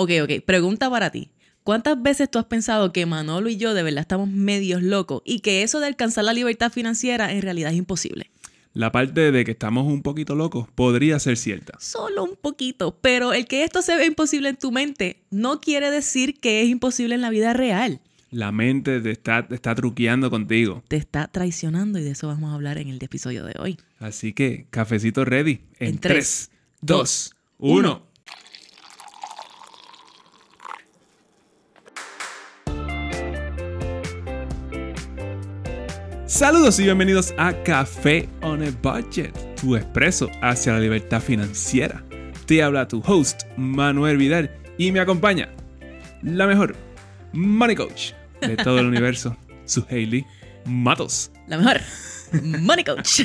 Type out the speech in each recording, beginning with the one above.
Ok, ok. Pregunta para ti. ¿Cuántas veces tú has pensado que Manolo y yo de verdad estamos medios locos y que eso de alcanzar la libertad financiera en realidad es imposible? La parte de que estamos un poquito locos podría ser cierta. Solo un poquito, pero el que esto se ve imposible en tu mente no quiere decir que es imposible en la vida real. La mente te está, te está truqueando contigo. Te está traicionando y de eso vamos a hablar en el episodio de hoy. Así que, cafecito ready. En, En 3, tres, 2, uno. 1. Saludos y bienvenidos a Café on a Budget, tu expreso hacia la libertad financiera. Te habla tu host, Manuel Vidal, y me acompaña la mejor money coach de todo el universo, su Hailey Matos. La mejor. Money Coach.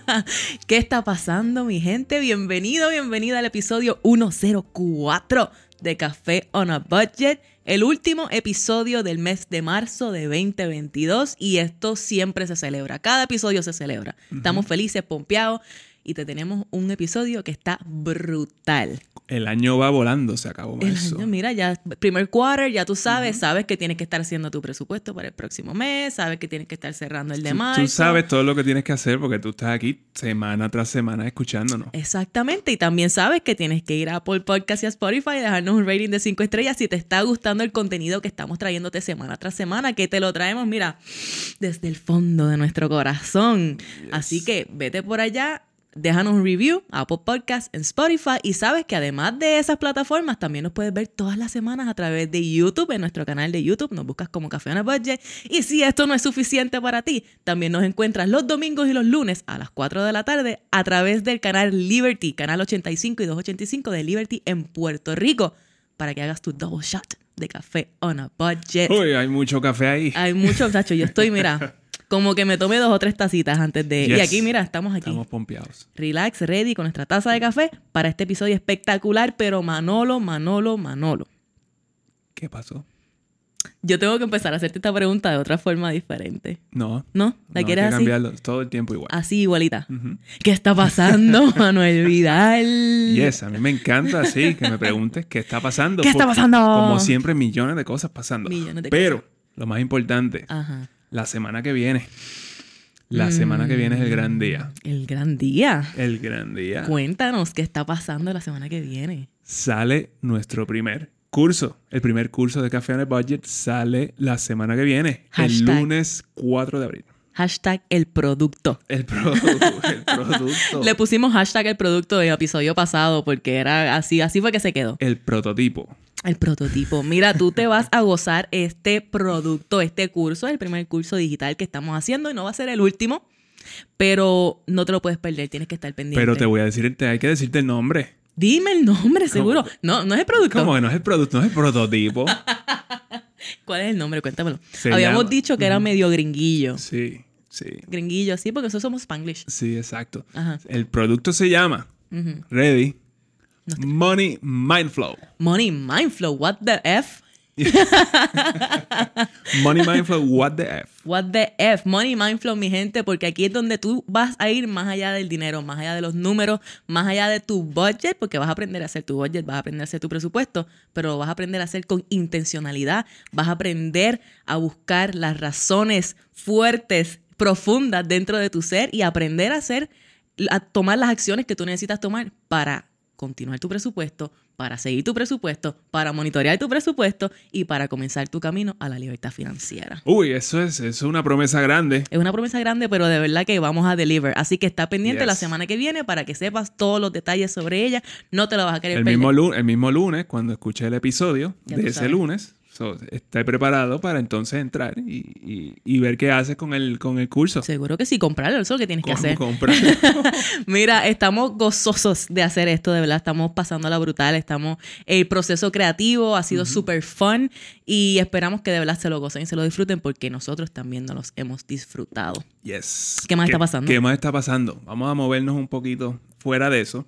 ¿Qué está pasando, mi gente? Bienvenido, bienvenida al episodio 104 de Café on a Budget, el último episodio del mes de marzo de 2022 y esto siempre se celebra, cada episodio se celebra. Estamos felices, pompeados y te tenemos un episodio que está brutal. El año va volando, se acabó El marzo. año, mira, ya primer quarter, ya tú sabes, sabes que tienes que estar haciendo tu presupuesto para el próximo mes, sabes que tienes que estar cerrando el de marzo. Tú sabes todo lo que tienes que hacer porque tú estás aquí semana tras semana escuchándonos. Exactamente, y también sabes que tienes que ir a Apple Podcast y a Spotify y dejarnos un rating de 5 estrellas si te está gustando el contenido que estamos trayéndote semana tras semana, que te lo traemos, mira, desde el fondo de nuestro corazón. Así que vete por allá, déjanos un review a Apple Podcast en Spotify y sabes que además de esas plataformas también nos puedes ver todas las semanas a través de YouTube, en nuestro canal de YouTube, nos buscas como Café on a Budget y si esto no es suficiente para ti, también nos encuentras los domingos y los lunes a las 4 de la tarde a través del canal Liberty, canal 85 y 285 de Liberty en Puerto Rico, para que hagas tu double shot de Café on a Budget. Uy, hay mucho café ahí. Hay muchos, muchachos, yo estoy, mira, como que me tomé dos o tres tacitas antes de... Y aquí, mira, estamos aquí Estamos pompeados. relax, ready con nuestra taza de café para este episodio espectacular, pero Manolo, Manolo, Manolo. ¿Qué pasó? Yo tengo que empezar a hacerte esta pregunta de otra forma diferente. No. ¿No? ¿La no, quieres hay que así? cambiarlo todo el tiempo igual. Así, igualita. ¿Qué está pasando, Manuel Vidal? Yes, a mí me encanta así que me preguntes qué está pasando. ¿Qué está pasando? Como siempre, millones de cosas pasando. Millones de Pero, lo más importante, Ajá. La semana que viene. La Mm. semana que viene es el gran día. El gran día. El gran día. Cuéntanos qué está pasando la semana que viene. sale nuestro primer curso. El primer curso de Café on a Budget sale la semana que viene, Hashtag. el lunes 4 de abril. Hashtag el producto. El, pro- el producto. Le pusimos hashtag el producto del episodio pasado porque era así, así fue que se quedó. El prototipo. El prototipo. Mira, tú te vas a gozar este producto, este curso, el primer curso digital que estamos haciendo y no va a ser el último, pero no te lo puedes perder, tienes que estar pendiente. Pero te voy a decir, te hay que decirte el nombre. Dime el nombre, seguro. No, no es el producto. ¿Cómo que no es el producto? No es el prototipo. ¿Cuál es el nombre? Cuéntamelo. Se Habíamos llama- dicho que era medio gringuillo. Sí, sí. Gringuillo, así, porque eso somos Spanglish. Sí, exacto. Ajá. El producto se llama, ready, Money Mindflow. Money Mindflow, what the F? Money Mindflow, what the F. What the F, Money Mindflow, mi gente, porque aquí es donde tú vas a ir más allá del dinero, más allá de los números, más allá de tu budget, porque vas a aprender a hacer tu budget, vas a aprender a hacer tu presupuesto, pero lo vas a aprender a hacer con intencionalidad, vas a aprender a buscar las razones fuertes, profundas dentro de tu ser y aprender a hacer, a tomar las acciones que tú necesitas tomar para continuar tu presupuesto, para seguir tu presupuesto, para monitorear tu presupuesto y para comenzar tu camino a la libertad financiera. Uy, eso es, eso es una promesa grande. Es una promesa grande, pero de verdad que vamos a deliver. Así que está pendiente Yes. la semana que viene para que sepas todos los detalles sobre ella. No te lo vas a querer El perder. mismo, lunes, el mismo lunes, cuando escuché el episodio Ya de ese lunes, so, esté preparado para entonces entrar y, y- y ver qué haces con el, con el curso. Seguro que sí, comprarlo, eso es lo que tienes que ¿Cómo hacer. Mira, estamos gozosos de hacer esto, de verdad, estamos pasándola brutal, estamos, el proceso creativo ha sido súper fun y esperamos que de verdad se lo gocen y se lo disfruten porque nosotros también nos los hemos disfrutado. Yes. ¿Qué más está pasando? ¿Qué más está pasando? Vamos a movernos un poquito fuera de eso.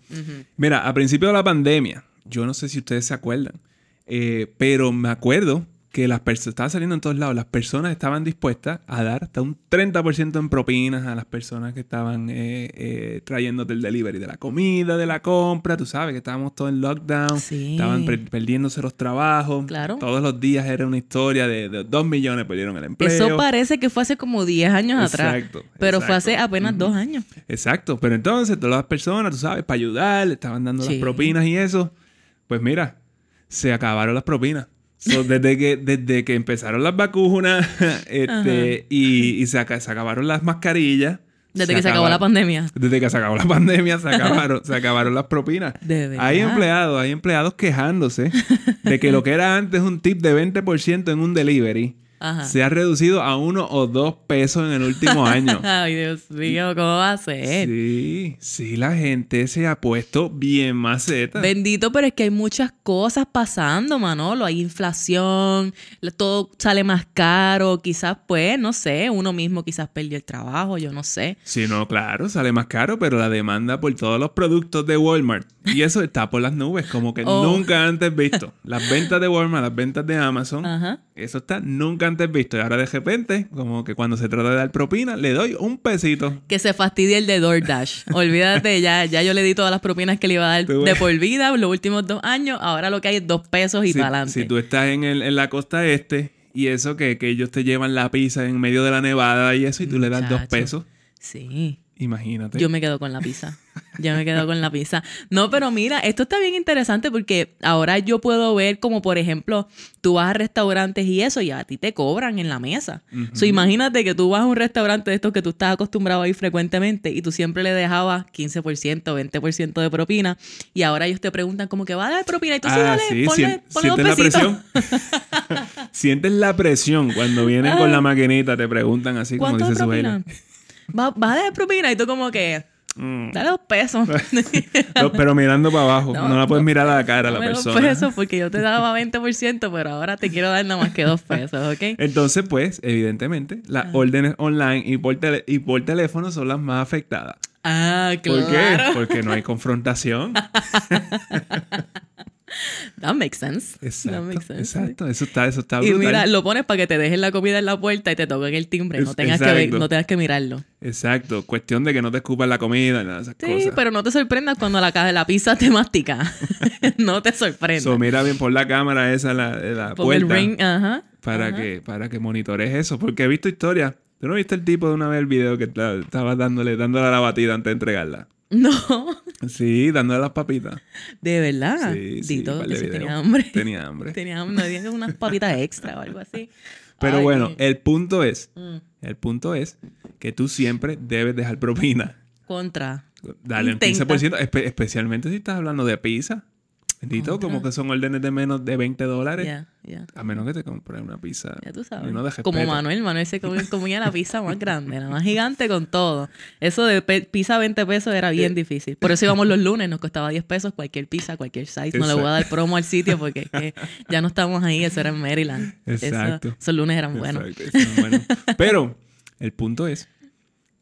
Mira, a principio de la pandemia, yo no sé si ustedes se acuerdan, eh, pero me acuerdo que las personas, estaba saliendo en todos lados, las personas estaban dispuestas a dar hasta un 30% en propinas a las personas que estaban eh, eh, trayéndote el delivery de la comida, de la compra, tú sabes que estábamos todos en lockdown, Sí. estaban per- perdiéndose los trabajos, Claro. todos los días era una historia de, de 2 millones perdieron el empleo. Eso parece que fue hace como 10 años atrás. Exacto, Pero fue hace apenas dos años. Exacto, pero entonces todas las personas, tú sabes, para ayudar, le estaban dando Sí. las propinas y eso, pues mira, se acabaron las propinas. So, desde, que, desde que empezaron las vacunas este, y, y se, aca- se acabaron las mascarillas. Desde que se acabó la pandemia. Desde que se acabó la pandemia, se acabaron, se acabaron las propinas. De. Hay empleados, hay empleados quejándose de que lo que era antes un tip de 20% en un delivery Ajá. se ha reducido a uno o dos pesos en el último año. Ay, Dios mío, ¿cómo va a ser? Sí, sí, la gente se ha puesto bien maceta. Bendito, pero es que hay muchas cosas pasando, Manolo. Hay inflación, la- todo sale más caro. Quizás, pues, no sé, uno mismo quizás perdió el trabajo, yo no sé. Sí, no, claro, sale más caro, pero la demanda por todos los productos de Walmart. Y eso está por las nubes, como que Oh. nunca antes visto. Las ventas de Walmart, las ventas de Amazon, Ajá. eso está nunca antes visto. Y ahora de repente, como que cuando se trata de dar propina, le doy un pesito. Que se fastidie el de DoorDash. Olvídate, ya, ya yo le di todas las propinas que le iba a dar de por vida los últimos dos años. Ahora lo que hay es dos pesos y si, para adelante. si tú estás en, el- en la costa este y eso que, que ellos te llevan la pizza en medio de la nevada y eso y tú le das dos pesos, Sí. imagínate. Yo me quedo con la pizza. Yo me quedo con la pizza. No, pero mira, esto está bien interesante porque ahora yo puedo ver como, por ejemplo, tú vas a restaurantes y eso y a ti te cobran en la mesa. So, imagínate que tú vas a un restaurante de estos que tú estás acostumbrado a ir frecuentemente y tú siempre le dejabas 15%, 20% de propina y ahora ellos te preguntan como que va a dar propina y tú sí, Ah, dale, sí, ponle, sien- ponle sientes la presión. sientes la presión cuando vienen con la maquinita, te preguntan así como ¿Cuánto de dice su propina? ¿Va, va a dar propina y tú como que, Mm. dale dos pesos. No, pero mirando para abajo, no, No, la puedes mirar a la cara a la Dame dos persona. pesos porque yo te daba 20%, pero ahora te quiero dar nada más que dos pesos, ¿ok? Entonces, pues, evidentemente, las órdenes online y por, tele- y por teléfono son las más afectadas. Ah, claro. ¿Por qué? Porque no hay confrontación. That makes sense. Exacto, That makes sense. exacto. Eso está, eso está Y brutal. mira, lo pones para que te dejen la comida en la puerta y te toquen el timbre. No tengas, que, no tengas que mirarlo. Exacto. Cuestión de que no te escupan la comida y nada de esas Sí, cosas. pero no te sorprendas cuando la caja de la pizza te mastica. no te sorprendas. So, mira bien por la cámara esa, la, la Pon el ring, ajá. para ajá. que para que monitores eso porque he visto historias ¿tú no viste el tipo de una vez el video que ta- estaba dándole dándole la batida antes de entregarla? No, sí dándole las papitas de verdad. sí sí Dito, que sí tenía hambre. tenía hambre Tenía hambre. No unas papitas extra o algo así. pero Ay, bueno el punto es Mm. el punto es que tú siempre debes dejar propina Contra. dale un Intenta. 15% espe- especialmente si estás hablando de pizza Bendito, Contra. como que son órdenes de menos de 20 dólares a menos que te compres una pizza Ya tú sabes. de Como. Manuel, Manuel se comía, la pizza más grande, la más gigante con todo. Eso de pizza 20 pesos era bien Eh. difícil. Por eso íbamos los lunes, nos costaba 10 pesos cualquier pizza, cualquier size. No le voy a dar promo al sitio porque es que ya no estamos ahí, eso era en Maryland. Eso- Exacto. esos lunes eran buenos. Exacto, eso. Pero el punto es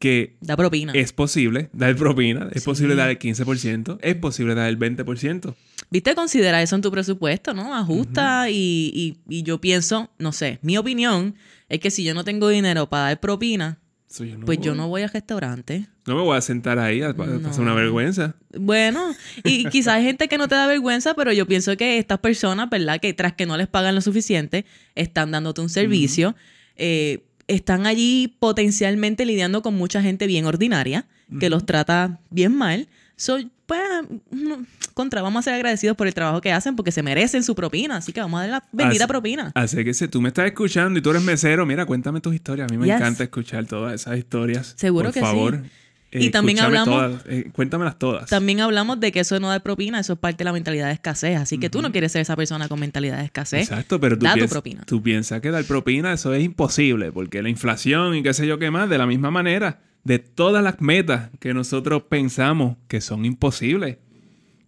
que Da propina. es posible dar propina, es posible dar el 15%, es posible dar el 20%. Viste, considera eso en tu presupuesto, ¿no? Ajusta y, y- y yo pienso, no sé, mi opinión es que si yo no tengo dinero para dar propina, So, yo no pues yo no voy al restaurante. No me voy a sentar ahí a, a pasar No. una vergüenza. Bueno, y quizás hay gente que no te da vergüenza, pero yo pienso que estas personas, ¿verdad? Que tras que no les pagan lo suficiente, están dándote un servicio, eh, están allí potencialmente lidiando con mucha gente bien ordinaria, que los trata bien mal. Soy, pues, no, contra, vamos a ser agradecidos por el trabajo que hacen porque se merecen su propina, así que vamos a dar la bendita Así- propina. Así que si tú me estás escuchando y tú eres mesero, mira, cuéntame tus historias. A mí me Yes. encanta escuchar todas esas historias. Seguro Por que sí. Favor. Y también hablamos- todas, eh, cuéntamelas todas. También hablamos de que eso de no dar propina, eso es parte de la mentalidad de escasez, así que tú no quieres ser esa persona con mentalidad de escasez. Exacto, pero tú, Da tu propina. tú piensas que dar propina, eso es imposible, porque la inflación y qué sé yo qué más, de la misma manera, de todas las metas que nosotros pensamos que son imposibles,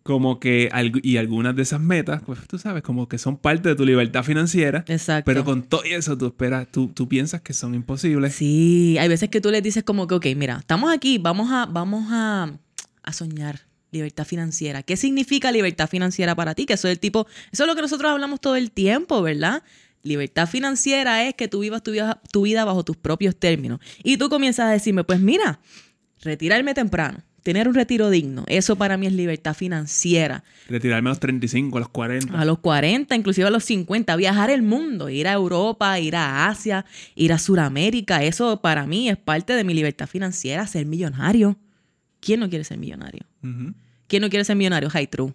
como que, y algunas de esas metas, pues tú sabes, como que son parte de tu libertad financiera, Exacto. pero con todo eso tú esperas, tú, tú piensas que son imposibles. Sí, hay veces que tú les dices como que, ok, mira, estamos aquí, vamos a, vamos a, a soñar libertad financiera. ¿Qué significa libertad financiera para ti? Que eso es el tipo, eso es lo que nosotros hablamos todo el tiempo, ¿verdad? Libertad financiera es que tú vivas tu vida, tu vida bajo tus propios términos. Y tú comienzas a decirme, pues mira, retirarme temprano, tener un retiro digno, eso para mí es libertad financiera. Retirarme a los 35, a los 40. A los 40, inclusive a los 50, viajar el mundo, ir a Europa, ir a Asia, ir a Sudamérica, eso para mí es parte de mi libertad financiera, ser millonario. ¿Quién no quiere ser millonario? ¿Quién no quiere ser millonario? Hi, true.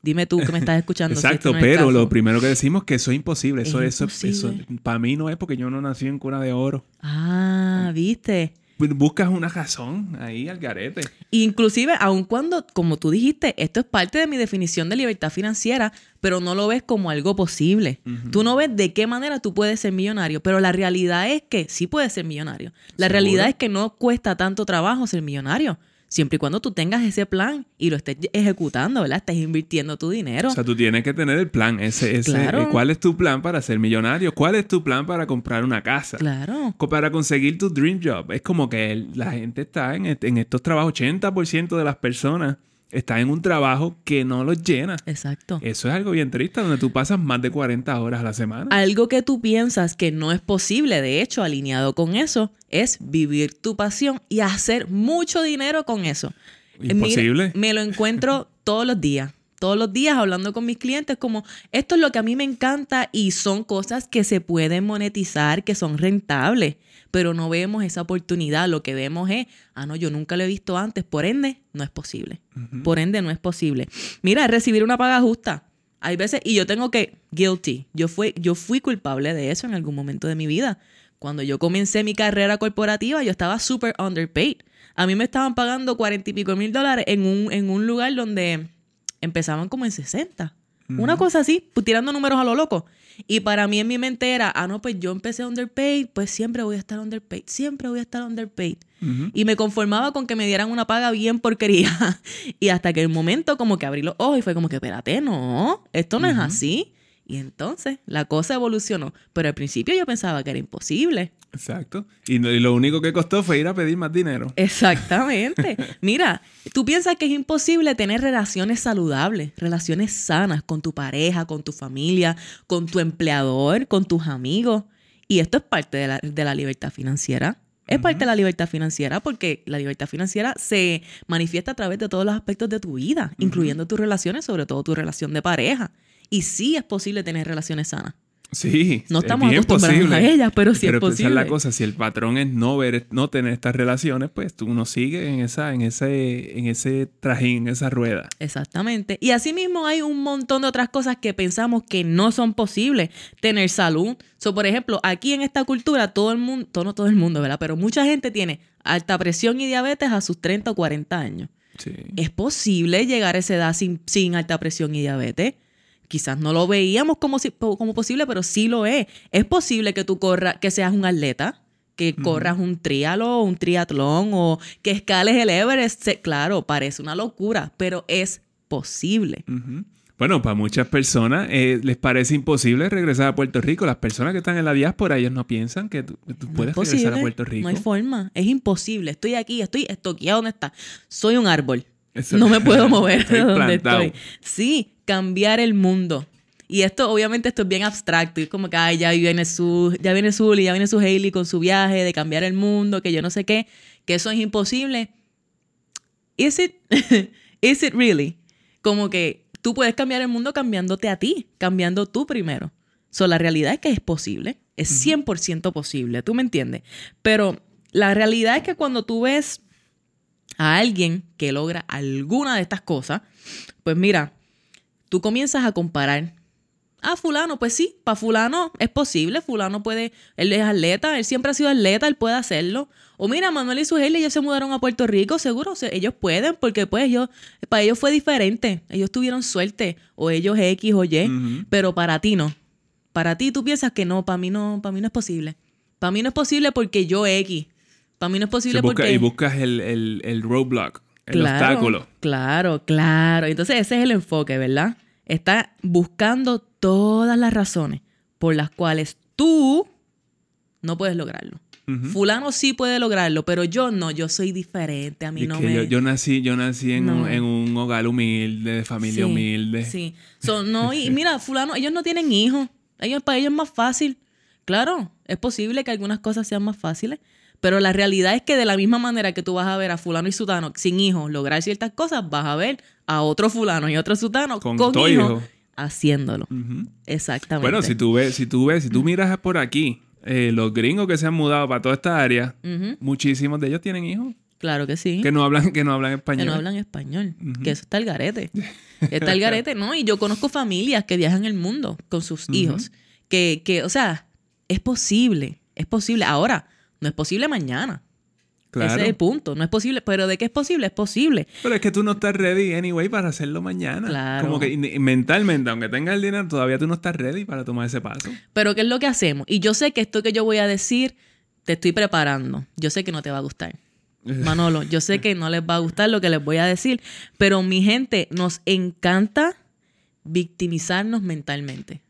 Dime tú que me estás escuchando. si Exacto, este no es el pero lo primero que decimos es que eso es imposible. Es Eso, eso, eso, imposible. para mí no es porque yo no nací en cuna de oro. Ah, viste. Buscas una razón ahí al garete. Inclusive, aun cuando, como tú dijiste, esto es parte de mi definición de libertad financiera, pero no lo ves como algo posible. Tú no ves de qué manera tú puedes ser millonario, pero la realidad es que sí puedes ser millonario. La ¿Seguro? realidad es que no cuesta tanto trabajo ser millonario, siempre y cuando tú tengas ese plan y lo estés ejecutando, ¿verdad? Estás invirtiendo tu dinero. O sea, tú tienes que tener el plan. Ese, ese, Claro. eh, ¿Cuál es tu plan para ser millonario? ¿Cuál es tu plan para comprar una casa? claro. Para conseguir tu dream job. Es como que la gente está en, est- en estos trabajos. 80% de las personas están en un trabajo que no los llena. Exacto. Eso es algo bien triste, donde tú pasas más de 40 horas a la semana. Algo que tú piensas que no es posible, de hecho, alineado con eso, es vivir tu pasión y hacer mucho dinero con eso. Eh, Imposible. mira, me lo encuentro todos los días. Todos los días hablando con mis clientes como esto es lo que a mí me encanta y son cosas que se pueden monetizar, que son rentables, pero no vemos esa oportunidad. Lo que vemos es, ah, no, yo nunca lo he visto antes, por ende, no es posible. Por ende, no es posible. Mira, recibir una paga justa. Hay veces, y yo tengo que, guilty, yo fui, yo fui culpable de eso en algún momento de mi vida. Cuando yo comencé mi carrera corporativa, yo estaba súper underpaid. A mí me estaban pagando cuarenta y pico mil dólares en un, en un lugar donde empezaban como en 60. Una cosa así, pues, tirando números a lo loco. Y para mí en mi mente era, ah, no, pues yo empecé underpaid, pues siempre voy a estar underpaid, siempre voy a estar underpaid. Y me conformaba con que me dieran una paga bien porquería. y hasta que el momento como que abrí los ojos y fue como que, espérate, no, esto no es así. Y entonces la cosa evolucionó. Pero al principio yo pensaba que era imposible. Exacto. Y, lo único que costó fue ir a pedir más dinero. Exactamente. Mira, tú piensas que es imposible tener relaciones saludables, relaciones sanas con tu pareja, con tu familia, con tu empleador, con tus amigos. Y esto es parte de la, de la libertad financiera. Es parte de la libertad financiera porque la libertad financiera se manifiesta a través de todos los aspectos de tu vida, incluyendo tus relaciones, sobre todo tu relación de pareja. Y sí es posible tener relaciones sanas. Sí. No es estamos bien acostumbrados posible. a ellas, pero sí es esa es posible. la cosa. Si el patrón es no ver, no tener estas relaciones, pues tú no sigues en esa, en ese, en ese trajín, en esa rueda. Exactamente. Y asimismo hay un montón de otras cosas que pensamos que no son posibles. Tener salud. So, por ejemplo, aquí en esta cultura, todo el mundo, no todo el mundo, ¿verdad? Pero mucha gente tiene alta presión y diabetes a sus 30 o 40 años. Sí. ¿Es posible llegar a esa edad sin, sin alta presión y diabetes? Quizás no lo veíamos como, si- como posible, pero sí lo es. Es posible que tú corras, que seas un atleta, que corras un trialo, un triatlón o que escales el Everest. Claro, parece una locura, pero es posible. Bueno, para muchas personas eh, les parece imposible regresar a Puerto Rico. Las personas que están en la diáspora, ellos no piensan que tú, que tú No es puedes posible. regresar a Puerto Rico. No hay forma. Es imposible. Estoy aquí, estoy estoqueado donde está. Soy un árbol. Eso- No me puedo mover de donde estoy. Sí, cambiar el mundo. Y esto, obviamente, esto es bien abstracto. Y es como que, ay, ya viene su, ya viene Zully, ya viene su Hailey con su viaje de cambiar el mundo, que yo no sé qué, que eso es imposible. Is it, is it really? Como que tú puedes cambiar el mundo cambiándote a ti, cambiando tú primero. So, la realidad es que es posible, es 100% posible, ¿tú me entiendes? Pero la realidad es que cuando tú ves a alguien que logra alguna de estas cosas, pues mira, tú comienzas a comparar. Ah, fulano, pues sí, para fulano es posible, fulano puede, él es atleta, él siempre ha sido atleta, él puede hacerlo. O mira, Manuel y su Hailey ellos se mudaron a Puerto Rico, seguro, se- ellos pueden, porque pues ellos, para ellos fue diferente, ellos tuvieron suerte, o ellos X o Y, pero para ti no. Para ti tú piensas que no, para mí no, para mí no es posible. Para mí no es posible porque yo X. Para mí no es posible busca- porque... Y buscas el, el, el roadblock, el Claro, obstáculo. Claro, claro. Entonces ese es el enfoque, ¿verdad? Está buscando todas las razones por las cuales tú no puedes lograrlo. Fulano sí puede lograrlo, pero yo no, yo soy diferente, a mí no que me... yo, yo nací, yo nací en, No. un, en un hogar humilde, de familia Sí, humilde. Sí. So, no, y mira, fulano, ellos no tienen hijos. Ellos, para ellos es más fácil. Claro, es posible que algunas cosas sean más fáciles, pero la realidad es que de la misma manera que tú vas a ver a fulano y sutano sin hijos lograr ciertas cosas, vas a ver a otro fulano y otro sutano con, hijos haciéndolo. Exactamente. Bueno, si tú ves, si tú ves, si tú miras por aquí, eh, los gringos que se han mudado para toda esta área, muchísimos de ellos tienen hijos. Claro que sí. Que no hablan, que no hablan español. Que no hablan español. Que eso está el garete. Está el garete, ¿no? Y yo conozco familias que viajan el mundo con sus hijos. Que, que, o sea, es posible. Es posible. Ahora, no es posible mañana. Ese es el punto. No es posible. Pero de qué es posible, es posible. Pero es que tú no estás ready anyway para hacerlo mañana. Claro. Como que mentalmente, aunque tengas el dinero, todavía tú no estás ready para tomar ese paso. Pero ¿qué es lo que hacemos? Y yo sé que esto que yo voy a decir, te estoy preparando. Yo sé que no te va a gustar. Manolo, yo sé que no les va a gustar lo que les voy a decir, pero mi gente, nos encanta victimizarnos mentalmente.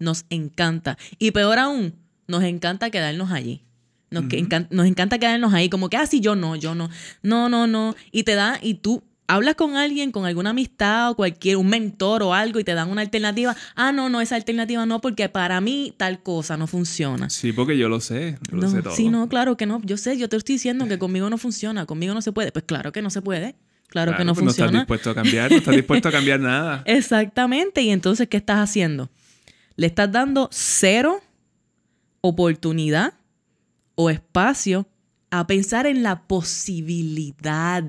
Nos encanta. Y peor aún, nos encanta quedarnos allí. Nos, nos encanta quedarnos ahí, como que, ah, sí, yo no, yo no. No, no, no. Y te da, y tú hablas con alguien, con alguna amistad o cualquier, un mentor o algo y te dan una alternativa. Ah, no, no, esa alternativa no, porque para mí tal cosa no funciona. Sí, porque yo lo sé, yo lo sé todo. Sí, no, claro que no. Yo sé, yo te estoy diciendo que conmigo no funciona, conmigo no se puede. Pues claro que no se puede. Claro, que no funciona. Pues no estás dispuesto a cambiar, no estás dispuesto a cambiar nada. Exactamente. Y entonces, ¿qué estás haciendo? Le estás dando cero oportunidad o espacio a pensar en la posibilidad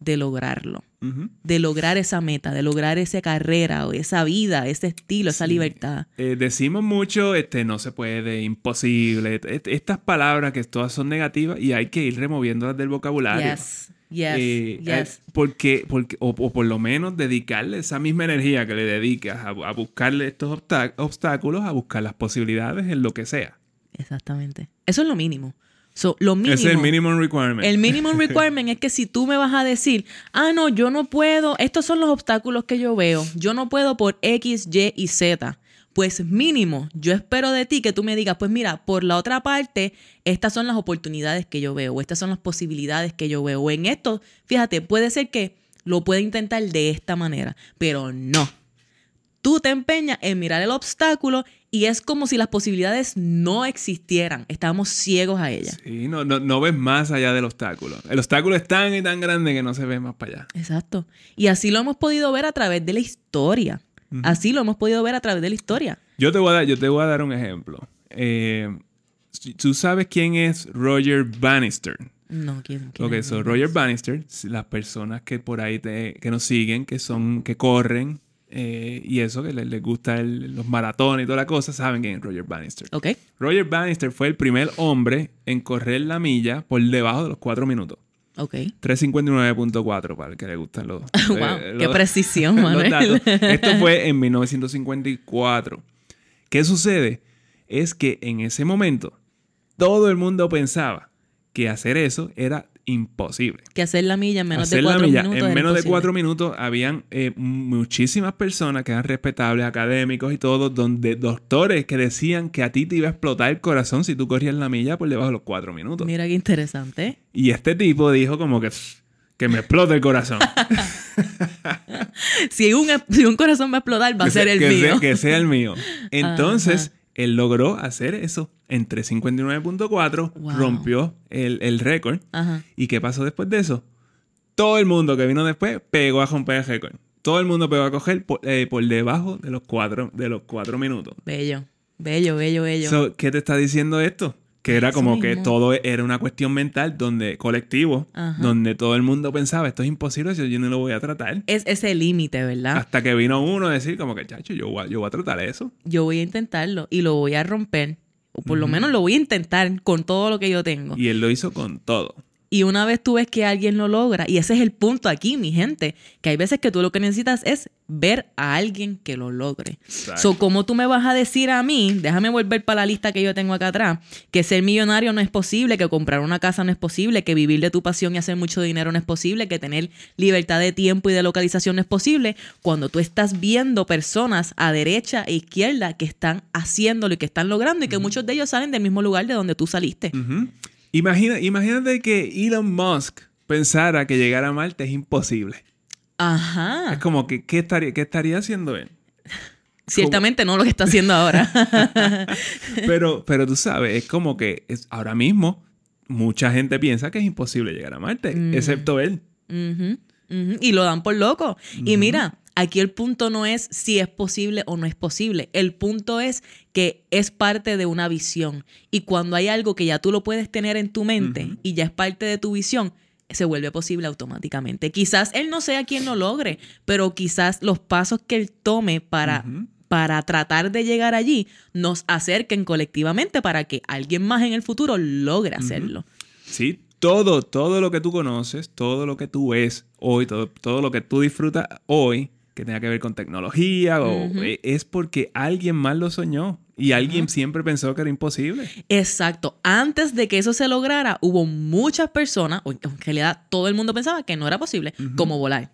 de lograrlo, de lograr esa meta, de lograr esa carrera o esa vida, ese estilo, esa libertad. Eh, decimos mucho, este, no se puede, imposible, estas palabras que todas son negativas y hay que ir removiéndolas del vocabulario. Yes. Yes, eh, eh, porque, porque o, por lo menos dedicarle esa misma energía que le dedicas a, buscarle estos obstáculos, a buscar las posibilidades en lo que sea. Exactamente. Eso es lo mínimo. lo mínimo, es el minimum requirement. El minimum requirement es que si tú me vas a decir, ah, no, yo no puedo, estos son los obstáculos que yo veo, yo no puedo por X, Y y Z. Pues mínimo, yo espero de ti que tú me digas, pues mira, por la otra parte, estas son las oportunidades que yo veo, o estas son las posibilidades que yo veo. O en esto, fíjate, puede ser que lo pueda intentar de esta manera, pero no. Tú te empeñas en mirar el obstáculo y es como si las posibilidades no existieran. Estamos ciegos a ellas. Sí, no, no, ves más allá del obstáculo. El obstáculo es tan y tan grande que no se ve más para allá. Exacto. Y así lo hemos podido ver a través de la historia. Así lo hemos podido ver a través de la historia. Yo te voy a dar, yo te voy a dar un ejemplo. Eh, ¿Tú sabes quién es Roger Bannister? No, ¿quién? quién ok, so Roger Bannister, las personas que por ahí que nos siguen, que son, que corren, eh, y eso, que les, gusta los maratones y toda la cosa, saben quién es Roger Bannister. Ok. Roger Bannister fue el primer hombre en correr la milla por debajo de los 4 minutos. Ok. 359.4 para el que le gustan los. wow, eh, qué precisión, Manuel. Esto fue en 1954. ¿Qué sucede? Es que en ese momento todo el mundo pensaba que hacer eso era imposible. Que hacer la milla en menos de cuatro minutos. En menos de cuatro minutos habían eh, muchísimas personas que eran respetables, académicos y todo, donde doctores que decían que a ti te iba a explotar el corazón si tú corrías la milla por debajo de los cuatro minutos. Mira qué interesante. Y este tipo dijo como que que me explote el corazón. si, un, si un corazón va a explotar, va a ser el mío. que sea el mío. Entonces, él logró hacer eso en 359.4, rompió el, récord. ¿Y qué pasó después de eso? Todo el mundo que vino después pegó a romper el récord. Todo el mundo pegó a coger por, eh, debajo de los, cuatro, de los cuatro minutos. Bello, bello, bello, bello. ¿Qué te está diciendo esto? Que era como que todo era una cuestión mental, donde colectivo, donde todo el mundo pensaba, esto es imposible, yo no lo voy a tratar. Es ese límite, ¿verdad? Hasta que vino uno a decir como que, chacho, yo yo voy a tratar eso. Yo voy a intentarlo y lo voy a romper. O por lo menos lo voy a intentar con todo lo que yo tengo. Y él lo hizo con todo. Y una vez tú ves que alguien lo logra, y ese es el punto aquí, mi gente, que hay veces que tú lo que necesitas es ver a alguien que lo logre. So, ¿cómo tú me vas a decir a mí, déjame volver para la lista que yo tengo acá atrás, que ser millonario no es posible, que comprar una casa no es posible, que vivir de tu pasión y hacer mucho dinero no es posible, que tener libertad de tiempo y de localización no es posible, cuando tú estás viendo personas a derecha e izquierda que están haciéndolo y que están logrando y que muchos de ellos salen del mismo lugar de donde tú saliste? Imagina, imagínate que Elon Musk pensara que llegar a Marte es imposible. Ajá. Es como que, ¿qué estaría, qué estaría haciendo él? Ciertamente no lo que está haciendo ahora. pero, pero tú sabes, es como que es, ahora mismo mucha gente piensa que es imposible llegar a Marte, excepto él. Y lo dan por loco. Y mira, aquí el punto no es si es posible o no es posible. El punto es que es parte de una visión. Y cuando hay algo que ya tú lo puedes tener en tu mente y ya es parte de tu visión, se vuelve posible automáticamente. Quizás él no sea quien lo logre, pero quizás los pasos que él tome para, para tratar de llegar allí nos acerquen colectivamente para que alguien más en el futuro logre hacerlo. Sí, todo, todo lo que tú conoces, todo lo que tú ves hoy, todo, todo lo que tú disfrutas hoy, que tenga que ver con tecnología, o, e, es porque alguien más lo soñó. Y alguien siempre pensó que era imposible. Exacto. Antes de que eso se lograra, hubo muchas personas, o en realidad todo el mundo pensaba que no era posible, como volar.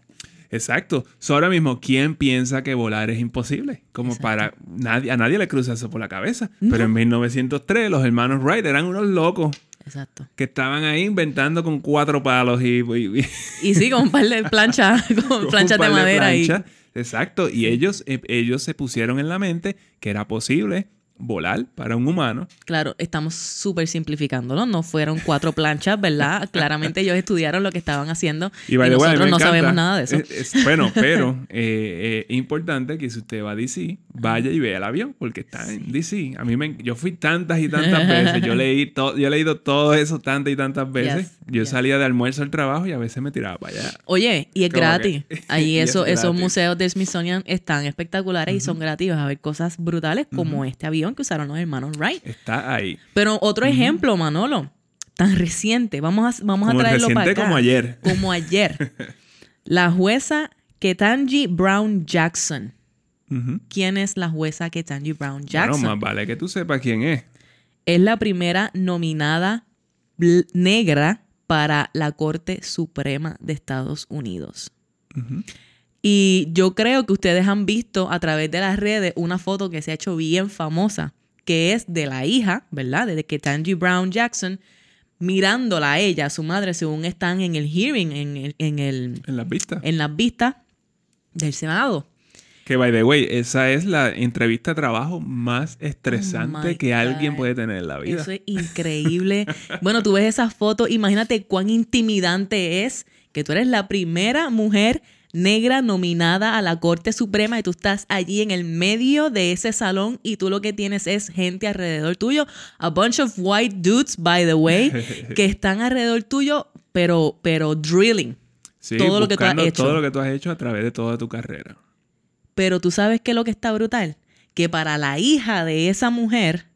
Exacto. ahora mismo, ¿quién piensa que volar es imposible? Como para nadie, a nadie le cruza eso por la cabeza. Pero en 1903 los hermanos Wright eran unos locos. Exacto. Que estaban ahí inventando con cuatro palos y... Y, sí, con un par de planchas, con, planchas de madera. y... Exacto. Y ellos, eh, ellos se pusieron en la mente que era posible volar para un humano. Claro, estamos súper simplificándolo. No fueron cuatro planchas, ¿verdad? Claramente ellos estudiaron lo que estaban haciendo y, nosotros no sabemos nada de eso. bueno, pero eh, es importante que si usted va a DC, vaya y vea el avión, porque está en DC. A mí me, yo fui tantas y tantas veces. Yo leí todo, yo he leído todo eso tantas y tantas veces. yo salía de almuerzo al trabajo y a veces me tiraba para allá. Oye, y es gratis. Ahí eso, esos museos de Smithsonian están espectaculares y son gratis. a ver cosas brutales como este avión que usaron los hermanos Wright. Está ahí. Pero otro ejemplo, Manolo, tan reciente, vamos a, vamos a traerlo para acá. como ayer. Como ayer. la jueza Ketanji Brown Jackson. ¿Quién es la jueza Ketanji Brown Jackson? No, más vale que tú sepas quién es. Es la primera nominada negra para la Corte Suprema de Estados Unidos. Y yo creo que ustedes han visto a través de las redes una foto que se ha hecho bien famosa, que es de la hija, ¿verdad? De que Tangy Brown Jackson mirándola a ella, a su madre, según están en el hearing, en, el, en, el, en las vistas. En las vistas del Senado. Que, by the way, esa es la entrevista de trabajo más estresante oh que alguien puede tener en la vida. Eso es increíble. bueno, tú ves esa foto, imagínate cuán intimidante es que tú eres la primera mujer negra nominada a la Corte Suprema y tú estás allí en el medio de ese salón y tú lo que tienes es gente alrededor tuyo, a bunch of white dudes, by the way, que están alrededor tuyo, pero, pero drilling. todo lo que tú has hecho. Todo lo que tú has hecho a través de toda tu carrera. Pero tú sabes que lo que está brutal, que para la hija de esa mujer,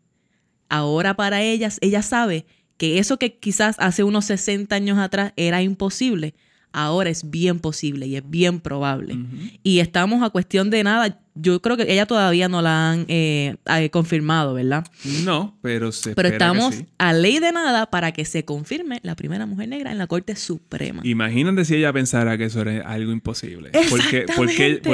ahora para ellas, ella sabe que eso que quizás hace unos 60 años atrás era imposible, ahora es bien posible y es bien probable. Y estamos a cuestión de nada. Yo creo que ella todavía no la han eh, confirmado, ¿verdad? No, pero se Pero estamos a ley de nada para que se confirme la primera mujer negra en la Corte Suprema. Imagínate si ella pensara que eso era algo imposible. ¿Por qué, por,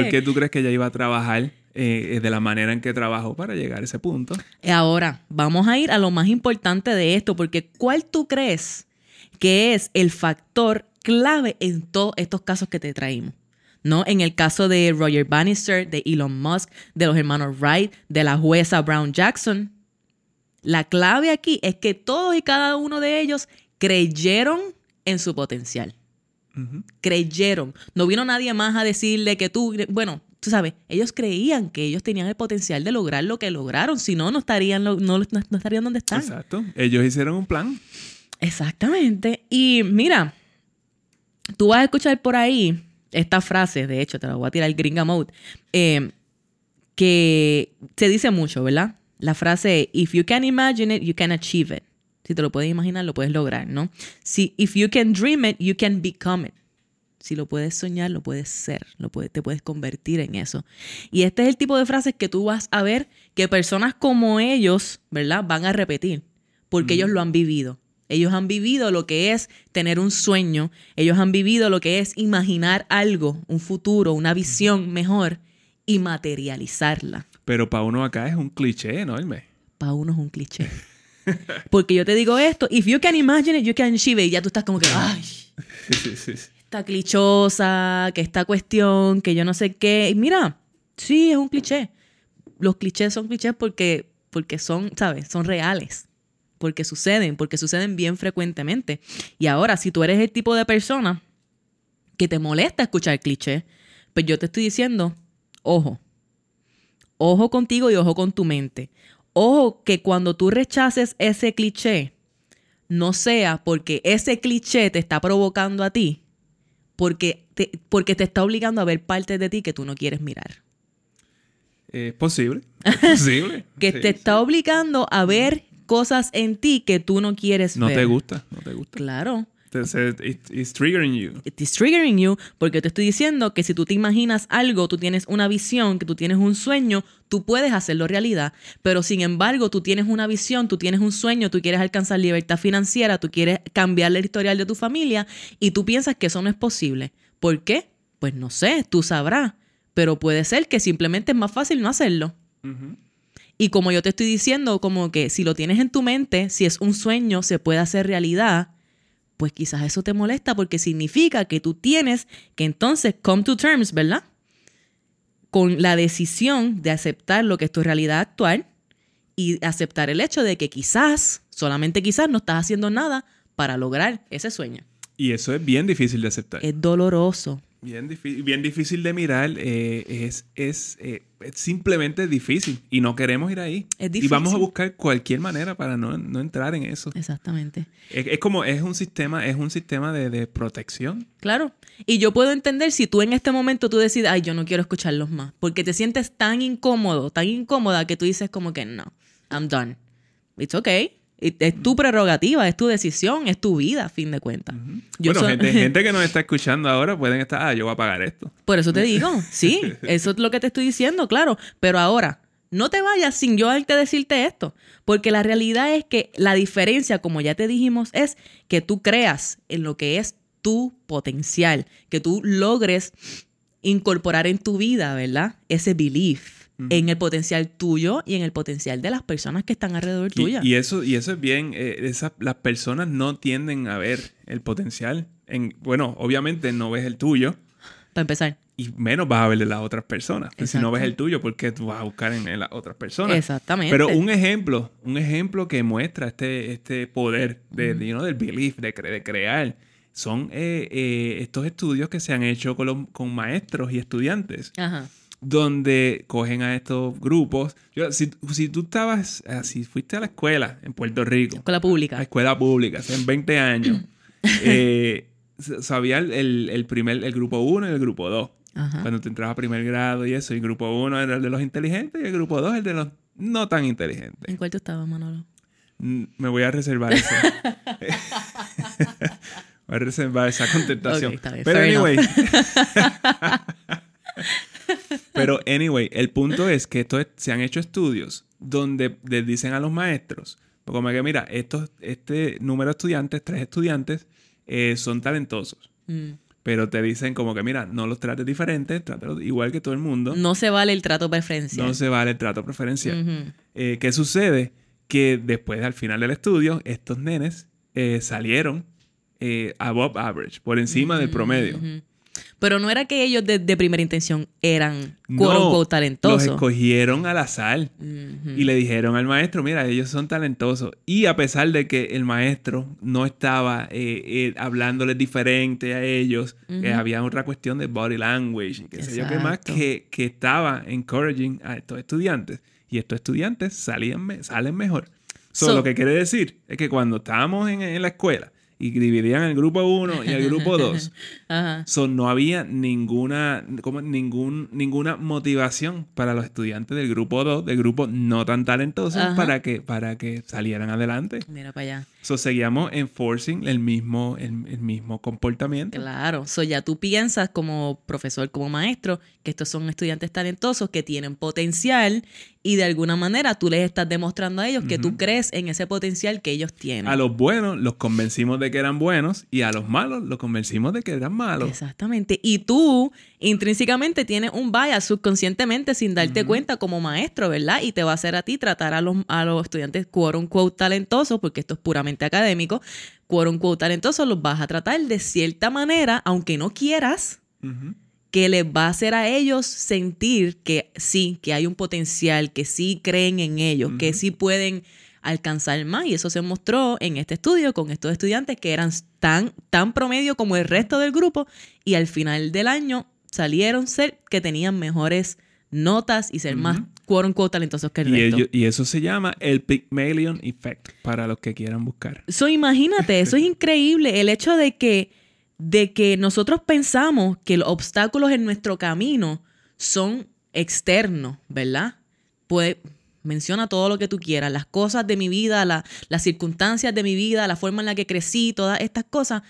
qué, tú crees que ella iba a trabajar eh, de la manera en que trabajó para llegar a ese punto? Ahora, vamos a ir a lo más importante de esto, porque ¿cuál tú crees que es el factor clave en todos estos casos que te traímos. ¿no? En el caso de Roger Bannister, de Elon Musk, de los hermanos Wright, de la jueza Brown Jackson. La clave aquí es que todos y cada uno de ellos creyeron en su potencial. Creyeron. No vino nadie más a decirle que tú, bueno, tú sabes, ellos creían que ellos tenían el potencial de lograr lo que lograron. Si no, no estarían, no, no estarían donde están. Exacto. Ellos hicieron un plan. Exactamente. Y mira, tú vas a escuchar por ahí esta frase, de hecho, te la voy a tirar el gringa mode, eh, que se dice mucho, ¿verdad? La frase, if you can imagine it, you can achieve it. Si te lo puedes imaginar, lo puedes lograr, ¿no? Si, if you can dream it, you can become it. Si lo puedes soñar, lo puedes ser, lo te puedes convertir en eso. Y este es el tipo de frases que tú vas a ver que personas como ellos, ¿verdad? Van a repetir, porque ellos lo han vivido. Ellos han vivido lo que es tener un sueño, ellos han vivido lo que es imaginar algo, un futuro, una visión mejor y materializarla. Pero para uno acá es un cliché enorme. Para uno es un cliché. Porque yo te digo esto, if you can imagine it, you can achieve it. Y ya tú estás como que, ay, esta clichosa, que esta cuestión, que yo no sé qué. Y mira, sí, es un cliché. los clichés son clichés porque, porque son, ¿sabes? Son reales. Porque suceden, porque suceden bien frecuentemente. Y ahora, si tú eres el tipo de persona que te molesta escuchar clichés, pues yo te estoy diciendo, ojo, ojo contigo y ojo con tu mente. Ojo que cuando tú rechaces ese cliché, no sea porque ese cliché te está provocando a ti, porque te, porque te está obligando a ver partes de ti que tú no quieres mirar. Es posible. Es posible. que Sí, te está obligando a ver cosas en ti que tú no quieres No ver. te gusta, no te gusta. Claro. Entonces, it- it's triggering you. It is triggering you porque te estoy diciendo que si tú te imaginas algo, tú tienes una visión, que tú tienes un sueño, tú puedes hacerlo realidad. Pero sin embargo, tú tienes una visión, tú tienes un sueño, tú quieres alcanzar libertad financiera, tú quieres cambiar el historial de tu familia y tú piensas que eso no es posible. ¿Por qué? Pues no sé, tú sabrás. Pero puede ser que simplemente es más fácil no hacerlo. Ujú. Y como yo te estoy diciendo, como que si lo tienes en tu mente, si es un sueño, se puede hacer realidad, pues quizás eso te molesta porque significa que tú tienes que entonces come to terms, ¿verdad? Con la decisión de aceptar lo que es tu realidad actual y aceptar el hecho de que quizás, solamente quizás, no estás haciendo nada para lograr ese sueño. Y eso es bien difícil de aceptar. Es doloroso. Bien, difí- bien difícil de mirar. eh, es es, eh, es simplemente difícil. Y no queremos ir ahí. Es Y vamos a difícil. buscar cualquier manera para no, no entrar en eso. Exactamente. Es, es como, es un sistema, es un sistema de, de protección. Claro. Y yo puedo entender si tú en este momento tú decides, ay, yo no quiero escucharlos más, porque te sientes tan incómodo, tan incómoda que tú dices como que no, I'm done. It's okay. Es tu prerrogativa, es tu decisión, es tu vida, a fin de cuentas. Yo bueno, so- gente, gente que nos está escuchando ahora pueden estar, ah, yo voy a pagar esto. Por eso te digo, sí, eso es lo que te estoy diciendo, claro. Pero ahora, no te vayas sin yo haberte decirte esto, porque la realidad es que la diferencia, como ya te dijimos, es que tú creas en lo que es tu potencial, que tú logres incorporar en tu vida, ¿verdad? Ese belief en el potencial tuyo y en el potencial de las personas que están alrededor Y, tuya. y eso, y eso es bien, eh, esas- las personas no tienden a ver el potencial. En, bueno, obviamente no ves el tuyo Para empezar. y menos vas a ver de las otras personas. Pues si no ves el tuyo, ¿por qué tú vas a buscar en, en las otras personas? Exactamente. Pero un ejemplo, un ejemplo que muestra este, este poder de, de, you know, del belief, de, cre- de crear, son eh, eh, estos estudios que se han hecho con, los- con maestros y estudiantes, Ajá. Donde cogen a estos grupos. Yo, si, si tú estabas, ah, si fuiste a la escuela en Puerto Rico, Con la a pública. escuela pública, hace 20 años, eh, sabía el, el- primer, el grupo 1 y el grupo 2. Ajá. Cuando te entrabas a primer grado y eso, y el grupo 1 era el de los inteligentes y el grupo 2 el de los no tan inteligentes. ¿En cuál tú estabas, Manolo? Mm, Me voy a reservar eso. voy a reservar esa contestación. Pero Fair anyway. Pero anyway, el punto es que esto es- se han hecho estudios donde les dicen a los maestros, como que mira, estos, este número de estudiantes, tres estudiantes, eh, son talentosos. Mm. Pero te dicen como que mira, no los trates diferentes, trátalos igual que todo el mundo. No se vale el trato preferencial. No se vale el trato preferencial. Eh, ¿Qué sucede? Que después, al final del estudio, estos nenes eh, salieron above average, por encima del promedio. Pero no era que ellos de, de primera intención eran No, quote unquote los talentosos. escogieron al azar y le dijeron al maestro, mira, ellos son talentosos. Y a pesar de que el maestro no estaba eh, eh, hablándoles diferente a ellos, eh, había otra cuestión de body language qué sé yo qué más, que, que estaba encouraging a estos estudiantes. Y estos estudiantes salían me- salen mejor. So, So- lo que quiere decir es que cuando estábamos en, en la escuela y dividían el grupo 1 y el grupo 2, Ajá. So, no había ninguna, como ningún, ninguna motivación para los estudiantes del grupo 2, del grupo no tan talentoso, Ajá. para que, para que salieran adelante. Mira para allá. So, seguíamos enforcing el mismo, el, el mismo comportamiento. Claro. So ya tú piensas como profesor, como maestro, que estos son estudiantes talentosos que tienen potencial y de alguna manera tú les estás demostrando a ellos que tú crees en ese potencial que ellos tienen. A los buenos los convencimos de que eran buenos y a los malos los convencimos de que eran malos. Exactamente. Y tú intrínsecamente tienes un bias subconscientemente sin darte cuenta como maestro, ¿verdad? Y te va a hacer a ti tratar a los, a los estudiantes quote unquote talentosos, porque esto es puramente académico, quote unquote talentosos, los vas a tratar de cierta manera, aunque no quieras, que les va a hacer a ellos sentir que sí, que hay un potencial, que sí creen en ellos, que sí pueden alcanzar más. Y eso se mostró en este estudio con estos estudiantes que eran tan, tan promedio como el resto del grupo y al final del año salieron ser que tenían mejores notas y ser más quote unquote talentosos que el Y, resto. ello- y eso se llama el Pygmalion Effect, para los que quieran buscar. Eso imagínate, eso es increíble. El hecho de que, de que nosotros pensamos que los obstáculos en nuestro camino son externos, ¿verdad? Pues menciona todo lo que tú quieras, las cosas de mi vida, la- las circunstancias de mi vida, la forma en la que crecí, todas estas cosas,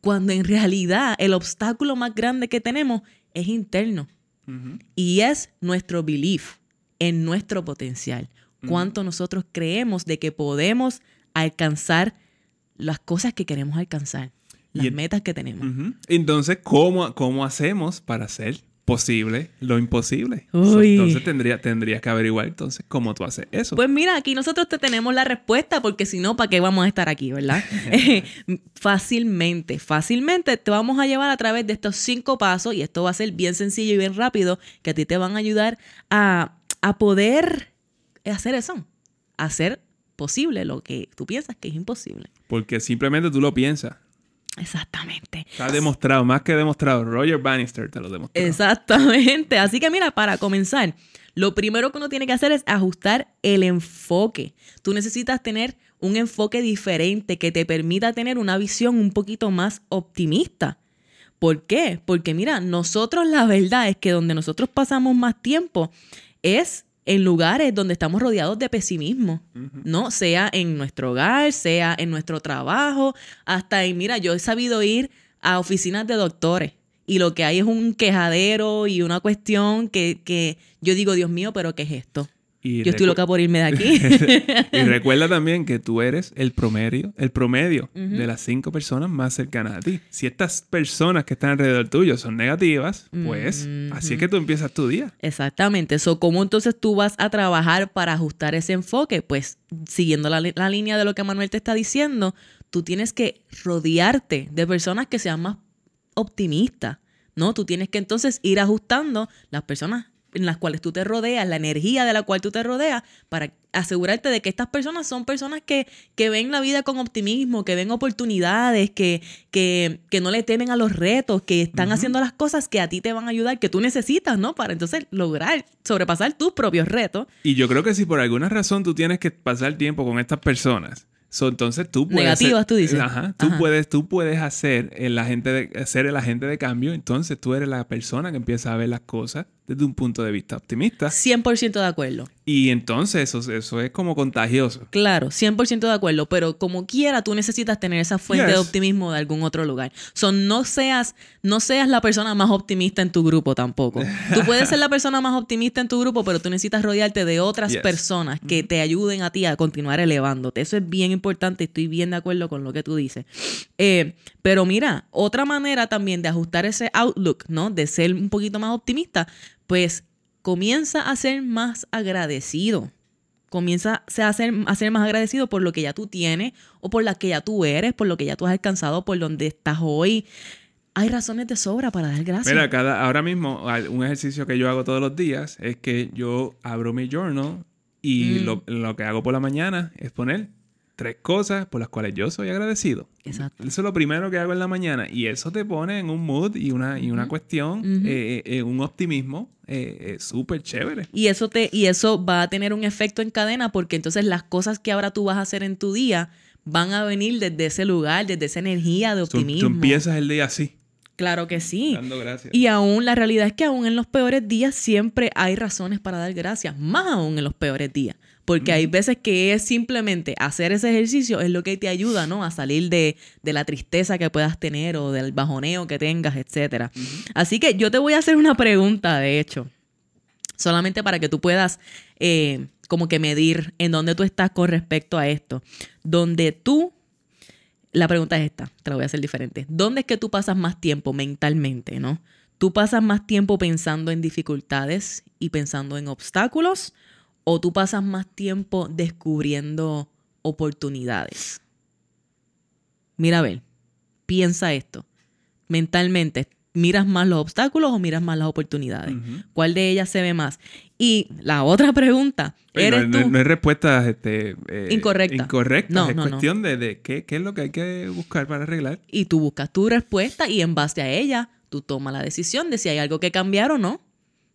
cuando en realidad el obstáculo más grande que tenemos es interno. Y es nuestro belief en nuestro potencial. Cuánto nosotros creemos de que podemos alcanzar las cosas que queremos alcanzar, las Y el- metas que tenemos. Entonces, ¿cómo, ¿cómo hacemos para hacer posible lo imposible? Uy. Entonces tendría, tendrías que averiguar entonces cómo tú haces eso. Pues mira, aquí nosotros te tenemos la respuesta porque si no, ¿para qué vamos a estar aquí, verdad? Fácilmente, fácilmente te vamos a llevar a través de estos cinco pasos y esto va a ser bien sencillo y bien rápido que a ti te van a ayudar a, a poder hacer eso, hacer posible lo que tú piensas que es imposible. Porque simplemente tú lo piensas. Exactamente. Está demostrado, más que demostrado. Roger Bannister te lo demostró. Exactamente. Así que mira, para comenzar, lo primero que uno tiene que hacer es ajustar el enfoque. Tú necesitas tener un enfoque diferente que te permita tener una visión un poquito más optimista. ¿Por qué? Porque mira, nosotros la verdad es que donde nosotros pasamos más tiempo es en lugares donde estamos rodeados de pesimismo, ¿no? Sea en nuestro hogar, sea en nuestro trabajo, hasta en, mira, yo he sabido ir a oficinas de doctores y lo que hay es un quejadero y una cuestión que, que yo digo, Dios mío, pero ¿qué es esto? Y Yo estoy loca por irme de aquí. y recuerda también que tú eres el promedio, el promedio de las cinco personas más cercanas a ti. Si estas personas que están alrededor tuyo son negativas, pues así es que tú empiezas tu día. Exactamente. Eso, ¿cómo entonces tú vas a trabajar para ajustar ese enfoque? Pues siguiendo la, la línea de lo que Manuel te está diciendo, tú tienes que rodearte de personas que sean más optimistas, ¿no? Tú tienes que entonces ir ajustando las personas en las cuales tú te rodeas, la energía de la cual tú te rodeas, para asegurarte de que estas personas son personas que, que ven la vida con optimismo, que ven oportunidades, que, que, que no le temen a los retos, que están haciendo las cosas que a ti te van a ayudar, que tú necesitas, ¿no? Para entonces lograr sobrepasar tus propios retos. Y yo creo que si por alguna razón tú tienes que pasar tiempo con estas personas, so, entonces tú puedes Negativas, tú dices. Ajá, tú Ajá. puedes tú puedes hacer el agente de ser el agente de cambio, entonces tú eres la persona que empieza a ver las cosas desde un punto de vista optimista 100% de acuerdo. y entonces eso, eso es como contagioso. Claro, 100% de acuerdo, pero como quiera tú necesitas tener esa fuente Yes. de optimismo de algún otro lugar. So, no seas no seas la persona más optimista en tu grupo tampoco. Tú puedes ser la persona más optimista en tu grupo, pero tú necesitas rodearte de otras Yes. personas que te ayuden a ti a continuar elevándote. Eso es bien importante, estoy bien de acuerdo con lo que tú dices. Eh, pero mira, otra manera también de ajustar ese outlook, ¿no? De ser un poquito más optimista, pues comienza a ser más agradecido. Comienza a ser, a ser más agradecido por lo que ya tú tienes o por la que ya tú eres, por lo que ya tú has alcanzado, por donde estás hoy. Hay razones de sobra para dar gracias. Mira, cada, ahora mismo un ejercicio que yo hago todos los días es que yo abro mi journal y Mm. lo, lo que hago por la mañana es poner tres cosas por las cuales yo soy agradecido. Exacto. Eso es lo primero que hago en la mañana y eso te pone en un mood y una, y una cuestión, eh, eh, un optimismo eh, súper chévere. Y eso, te, y eso va a tener un efecto en cadena porque entonces las cosas que ahora tú vas a hacer en tu día van a venir desde ese lugar, desde esa energía de Tú, tú optimismo. empiezas el día así, Claro que sí. dando gracias. Y aún la realidad es que aún en los peores días siempre hay razones para dar gracias, más aún en los peores días, porque hay veces que es simplemente hacer ese ejercicio es lo que te ayuda, ¿no? A salir de, de la tristeza que puedas tener o del bajoneo que tengas, etcétera. Así que yo te voy a hacer una pregunta, de hecho, solamente para que tú puedas eh, como que medir en dónde tú estás con respecto a esto, donde tú la pregunta es esta, te la voy a hacer diferente. ¿Dónde es que tú pasas más tiempo mentalmente, no? ¿Tú pasas más tiempo pensando en dificultades y pensando en obstáculos? ¿O tú pasas más tiempo descubriendo oportunidades? Mira, a ver, piensa esto. Mentalmente, ¿Miras más los obstáculos o miras más las oportunidades? ¿Cuál de ellas se ve más? Y la otra pregunta, ¿eres no, tú? no, hay respuestas este, eh, Incorrecta. incorrectas. No, es no, no. cuestión de, de qué, qué es lo que hay que buscar para arreglar. y tú buscas tu respuesta y en base a ella tú tomas la decisión de si hay algo que cambiar o no.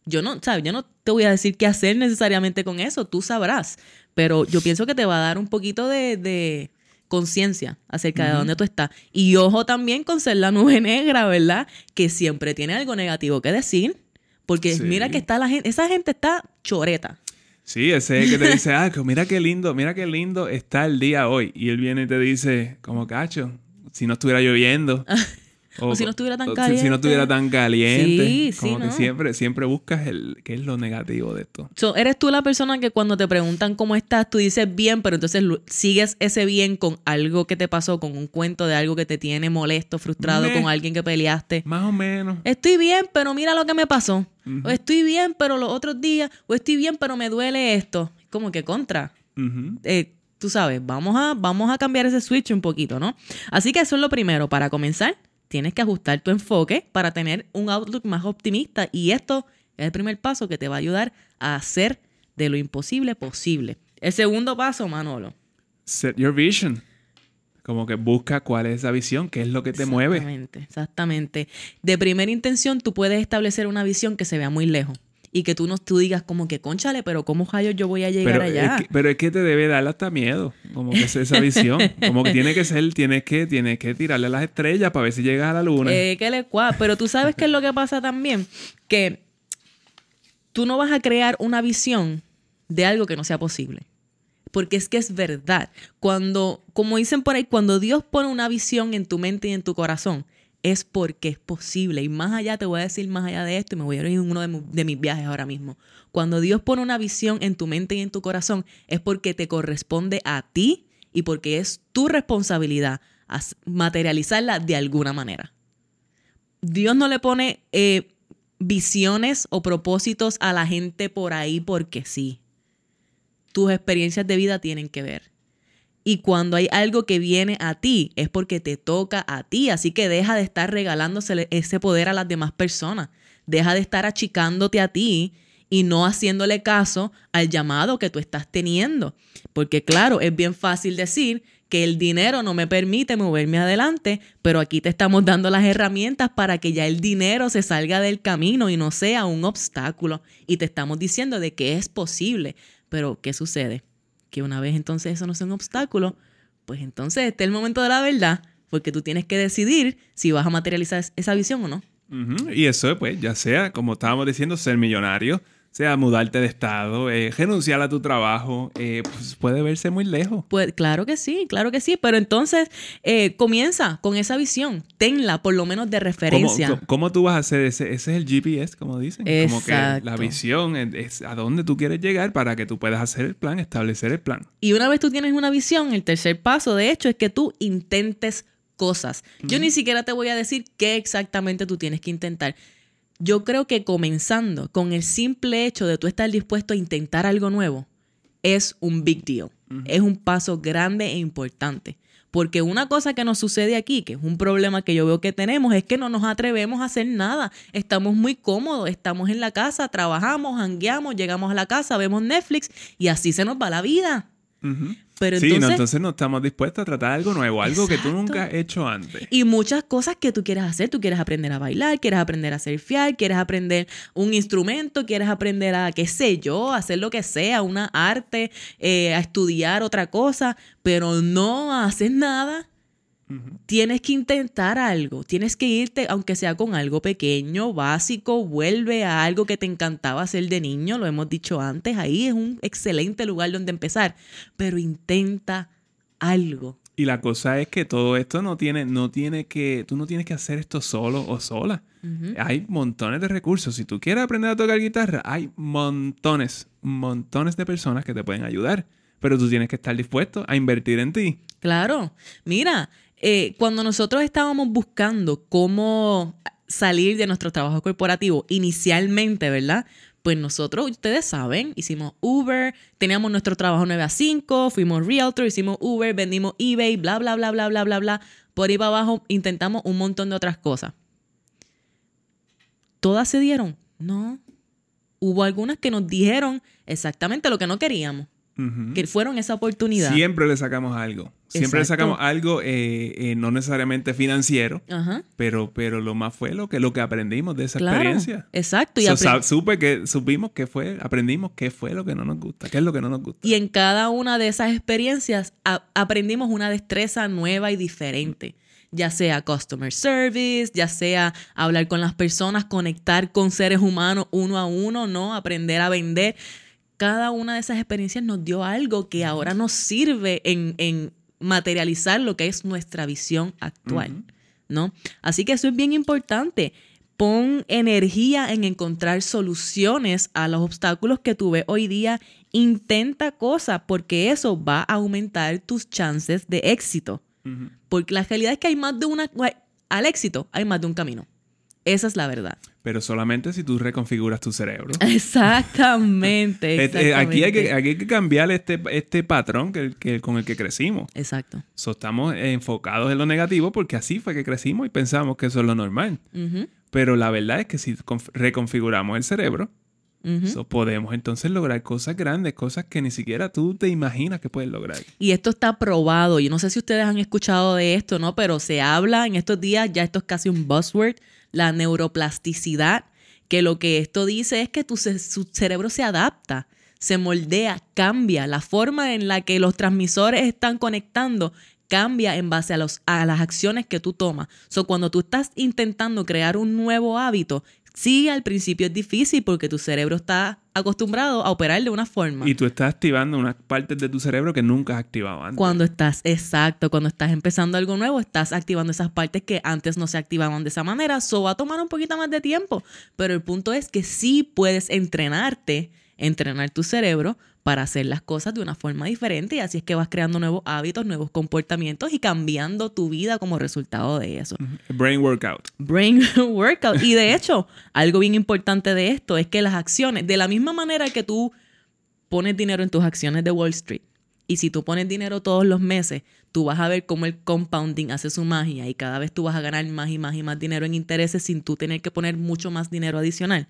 Yo no, ¿sabes? Yo no te voy a decir qué hacer necesariamente con eso, tú sabrás. Pero yo pienso que te va a dar un poquito de, de conciencia acerca de dónde tú estás. Y ojo también con ser la nube negra, ¿verdad? Que siempre tiene algo negativo que decir. Porque Sí. mira que está la gente, esa gente está choreta. Sí, ese que te dice, ah, mira qué lindo, mira qué lindo está el día hoy. Y él viene y te dice, como cacho, si no estuviera lloviendo. O si no estuviera tan o si- Si, caliente. no estuviera tan caliente. Sí, sí, como que ¿no? siempre, siempre buscas el, qué es lo negativo de esto. So, eres tú la persona que cuando te preguntan cómo estás, tú dices bien, pero entonces sigues ese bien con algo que te pasó, con un cuento de algo que te tiene molesto, frustrado, con alguien que peleaste. Más o menos. Estoy bien, pero mira lo que me pasó. O estoy bien, pero los otros días. O estoy bien, pero me duele esto. Como que contra. Eh, tú sabes, vamos a, vamos a cambiar ese switch un poquito, ¿no? Así que eso es lo primero. Para comenzar, tienes que ajustar tu enfoque para tener un outlook más optimista. Y esto es el primer paso que te va a ayudar a hacer de lo imposible posible. El segundo paso, Manolo. Set your vision. Como que busca cuál es esa visión, qué es lo que te mueve. Exactamente, exactamente. De primera intención, tú puedes establecer una visión que se vea muy lejos. Y que tú no tú digas como que, conchale, pero ¿cómo rayos yo voy a llegar Pero allá? es, que, pero es que te debe dar hasta miedo, como que es esa visión. Como que tiene que ser, tienes que, tienes que tirarle a las estrellas para ver si llegas a la luna. Eh, que le Pero tú sabes qué es lo que pasa también, que tú no vas a crear una visión de algo que no sea posible. Porque es que es verdad. Cuando, como dicen por ahí, cuando Dios pone una visión en tu mente y en tu corazón, es porque es posible. Y más allá, te voy a decir más allá de esto, y me voy a ir en uno de, mis viajes ahora mismo. Cuando Dios pone una visión en tu mente y en tu corazón, es porque te corresponde a ti y porque es tu responsabilidad materializarla de alguna manera. Dios no le pone eh, visiones o propósitos a la gente por ahí porque sí. Tus experiencias de vida tienen que ver. Y cuando hay algo que viene a ti, es porque te toca a ti. Así que deja de estar regalándose ese poder a las demás personas. Deja de estar achicándote a ti y no haciéndole caso al llamado que tú estás teniendo. Porque claro, es bien fácil decir que el dinero no me permite moverme adelante, pero aquí te estamos dando las herramientas para que ya el dinero se salga del camino y no sea un obstáculo. Y te estamos diciendo de que es posible. Pero, ¿qué sucede? Que una vez entonces eso no sea un obstáculo, pues entonces este es el momento de la verdad, porque tú tienes que decidir si vas a materializar es- esa visión o no. Y eso, pues, ya sea, como estábamos diciendo, ser millonario, sea mudarte de estado, eh, renunciar a tu trabajo, eh, pues puede verse muy lejos. Pues claro que sí, claro que sí, pero entonces eh, comienza con esa visión, tenla por lo menos de ¿Cómo, referencia. cómo- cómo tú vas a hacer ese? Ese es el GPS, como dicen. Como que la Exacto. visión es, es a dónde tú quieres llegar para que tú puedas hacer el plan, establecer el plan. Y una vez tú tienes una visión, el tercer paso de hecho es que tú intentes cosas. Yo ni siquiera te voy a decir qué exactamente tú tienes que intentar. Yo creo que comenzando con el simple hecho de tú estar dispuesto a intentar algo nuevo es un big deal. Es un paso grande e importante. Porque una cosa que nos sucede aquí, que es un problema que yo veo que tenemos, es que no nos atrevemos a hacer nada. Estamos muy cómodos, estamos en la casa, trabajamos, hangueamos, llegamos a la casa, vemos Netflix y así se nos va la vida. Pero sí, entonces, no, entonces no estamos dispuestos a tratar algo nuevo, algo que tú nunca has hecho antes. Y muchas cosas que tú quieres hacer. Tú quieres aprender a bailar, quieres aprender a surfear, quieres aprender un instrumento, quieres aprender a, qué sé yo, hacer lo que sea, una arte, eh, a estudiar otra cosa, pero no haces nada. Tienes que intentar algo, tienes que irte, aunque sea con algo pequeño, básico, vuelve a algo que te encantaba hacer de niño, lo hemos dicho antes, ahí es un excelente lugar donde empezar, pero intenta algo. Y la cosa es que todo esto no tiene, no tiene que, tú no tienes que hacer esto solo o sola. Hay montones de recursos. Si tú quieres aprender a tocar guitarra, hay montones, montones de personas que te pueden ayudar. Pero tú tienes que estar dispuesto a invertir en ti. Claro, mira, eh, cuando nosotros estábamos buscando cómo salir de nuestro trabajo corporativo inicialmente, ¿verdad? Pues nosotros, ustedes saben, hicimos Uber, teníamos nuestro trabajo 9 a 5, fuimos Realtor, hicimos Uber, vendimos eBay, bla, bla, bla, bla, bla, bla, bla. Por ahí para abajo intentamos un montón de otras cosas. ¿Todas se dieron? No. Hubo algunas que nos dijeron exactamente lo que no queríamos, que fueron esa oportunidad. Siempre le sacamos algo. Siempre Exacto. sacamos algo, eh, eh, no necesariamente financiero, Ajá. pero, pero lo más fue lo que, lo que aprendimos de esa Claro. experiencia. Exacto. Y, So, apre- sab- supe que, supimos que fue, aprendimos qué fue lo que no nos gusta, qué es lo que no nos gusta. y en cada una de esas experiencias a- aprendimos una destreza nueva y diferente. Ya sea customer service, ya sea hablar con las personas, conectar con seres humanos uno a uno, ¿no? Aprender a vender. Cada una de esas experiencias nos dio algo que ahora nos sirve en, en materializar lo que es nuestra visión actual. ¿no? Así que eso es bien importante. Pon energía en encontrar soluciones a los obstáculos que tú ves hoy día. Intenta cosas porque eso va a aumentar tus chances de éxito. Porque la realidad es que hay más de una... Al éxito hay más de un camino. Esa es la verdad. Pero solamente si tú reconfiguras tu cerebro. Exactamente. Eh, eh, aquí, hay que, exactamente. aquí hay que cambiar este, este patrón que, que- con el que crecimos. Exacto. So, estamos enfocados en lo negativo porque así fue que crecimos y pensamos que eso es lo normal. Ujú, Pero la verdad es que si conf- reconfiguramos el cerebro, ujú. so, podemos entonces lograr cosas grandes, cosas que ni siquiera tú te imaginas que puedes lograr. Y esto está probado. Yo no sé si ustedes han escuchado de esto, ¿no? Pero se habla en estos días, ya esto es casi un buzzword, la neuroplasticidad, que lo que esto dice es que tu, su cerebro se adapta, se moldea, cambia. La forma en la que los transmisores están conectando cambia en base a, a las acciones que tú tomas. So, cuando tú estás intentando crear un nuevo hábito, sí, al principio es difícil porque tu cerebro está acostumbrado a operar de una forma. Y tú estás activando unas partes de tu cerebro que nunca has activado antes. Cuando estás, exacto, cuando estás empezando algo nuevo, estás activando esas partes que antes no se activaban de esa manera. So va a tomar un poquito más de tiempo. Pero el punto es que sí puedes entrenarte, entrenar tu cerebro para hacer las cosas de una forma diferente y así es que vas creando nuevos hábitos, nuevos comportamientos y cambiando tu vida como resultado de eso. Brain workout. Brain workout. Y de hecho, algo bien importante de esto es que las acciones, de la misma manera que tú pones dinero en tus acciones de Wall Street, y si tú pones dinero todos los meses, tú vas a ver cómo el compounding hace su magia y cada vez tú vas a ganar más y más y más dinero en intereses sin tú tener que poner mucho más dinero adicional.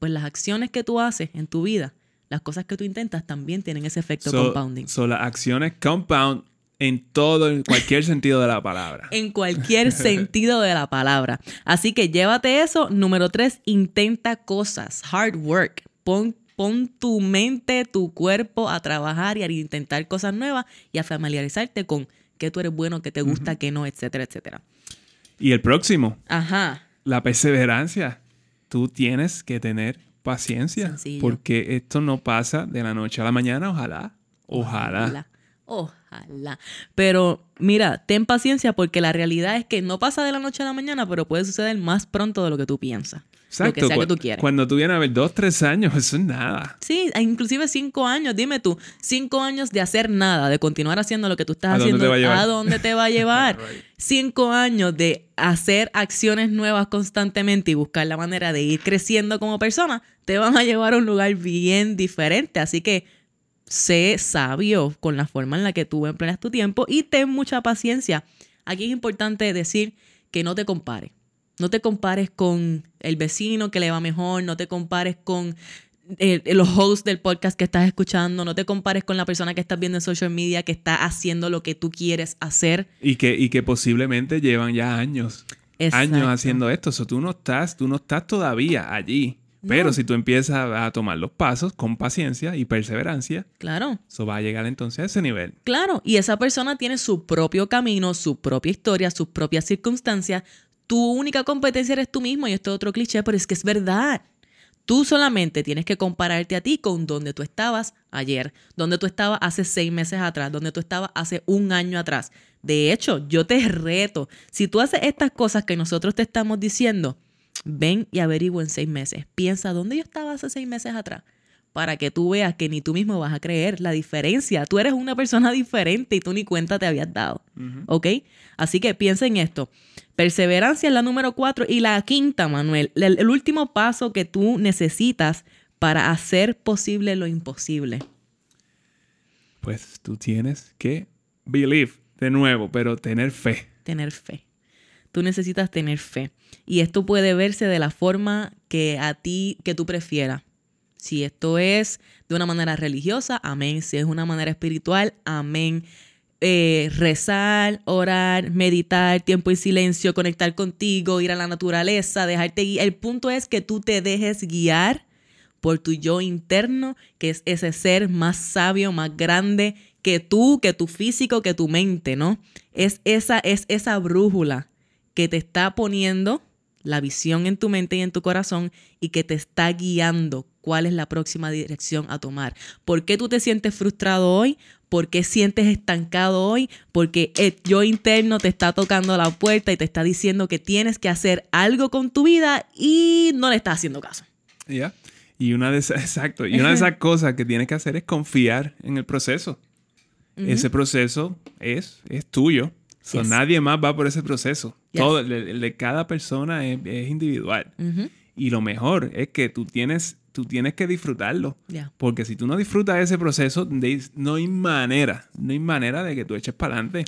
Pues las acciones que tú haces en tu vida, las cosas que tú intentas también tienen ese efecto So, compounding. so las acciones compound en todo, en cualquier sentido de la palabra. en cualquier sentido de la palabra. Así que llévate eso. Número tres, intenta cosas. Hard work. Pon, pon tu mente, tu cuerpo a trabajar y a intentar cosas nuevas y a familiarizarte con qué tú eres bueno, qué te gusta, qué no, etcétera, etcétera. Y el próximo, Ajá. la perseverancia. Tú tienes que tener paciencia. Sencillo. Porque esto no pasa de la noche a la mañana, ojalá. Ojalá. Ojalá. Ojalá. Pero mira, ten paciencia porque la realidad es que no pasa de la noche a la mañana, pero puede suceder más pronto de lo que tú piensas. Lo que sea que tú quieras. Cuando tú vienes a ver dos, tres años, eso es nada. Sí, e inclusive cinco años. Dime tú, cinco años de hacer nada, de continuar haciendo lo que tú estás ¿A dónde haciendo. a dónde te va a llevar? Right. Cinco años de hacer acciones nuevas constantemente y buscar la manera de ir creciendo como persona, te van a llevar a un lugar bien diferente. Así que sé sabio con la forma en la que tú empleas tu tiempo y ten mucha paciencia. Aquí es importante decir que no te compares. No te compares con el vecino que le va mejor, no te compares con eh, los hosts del podcast que estás escuchando, no te compares con la persona que estás viendo en social media que está haciendo lo que tú quieres hacer. Y que, y que posiblemente llevan ya años. Exacto. Años haciendo esto. So, tú no estás, tú no estás todavía allí. Pero No. si tú empiezas a tomar los pasos con paciencia y perseverancia, Claro. eso va a llegar entonces a ese nivel. Claro, y esa persona tiene su propio camino, su propia historia, sus propias circunstancias. Tu única competencia eres tú mismo y esto es otro cliché, pero es que es verdad. Tú solamente tienes que compararte a ti con donde tú estabas ayer, donde tú estabas hace seis meses atrás, donde tú estabas hace un año atrás. De hecho, yo te reto, si tú haces estas cosas que nosotros te estamos diciendo, ven y averigua en seis meses. Piensa dónde yo estaba hace seis meses atrás para que tú veas que ni tú mismo vas a creer la diferencia. Tú eres una persona diferente y tú ni cuenta te habías dado. ¿Ok? Así que piensa en esto. Perseverancia es la número cuatro. Y la quinta, Manuel, el, el último paso que tú necesitas para hacer posible lo imposible. Pues tú tienes que believe de nuevo, pero tener fe. Tener fe. tú necesitas tener fe. Y esto puede verse de la forma que a ti, que tú prefieras. Si esto es de una manera religiosa, amén. Si es una manera espiritual, amén. Eh, rezar, orar, meditar, tiempo en silencio, conectar contigo, ir a la naturaleza, dejarte guiar. El punto es que tú te dejes guiar por tu yo interno, que es ese ser más sabio, más grande que tú, que tu físico, que tu mente, ¿no? Es esa, es esa brújula que te está poniendo la visión en tu mente y en tu corazón y que te está guiando cuál es la próxima dirección a tomar. ¿Por qué tú te sientes frustrado hoy? ¿Por qué sientes estancado hoy? Porque el yo interno te está tocando la puerta y te está diciendo que tienes que hacer algo con tu vida y no le estás haciendo caso. Ya. Y una de esas, exacto, y una de esas cosas que tienes que hacer es confiar en el proceso. Ese proceso es, es tuyo. Nadie más va por ese proceso. Todo, el, de cada persona es, individual. Y lo mejor es que tú tienes, tú tienes que disfrutarlo. Porque si tú no disfrutas ese proceso, no hay manera, no hay manera de que tú eches para adelante.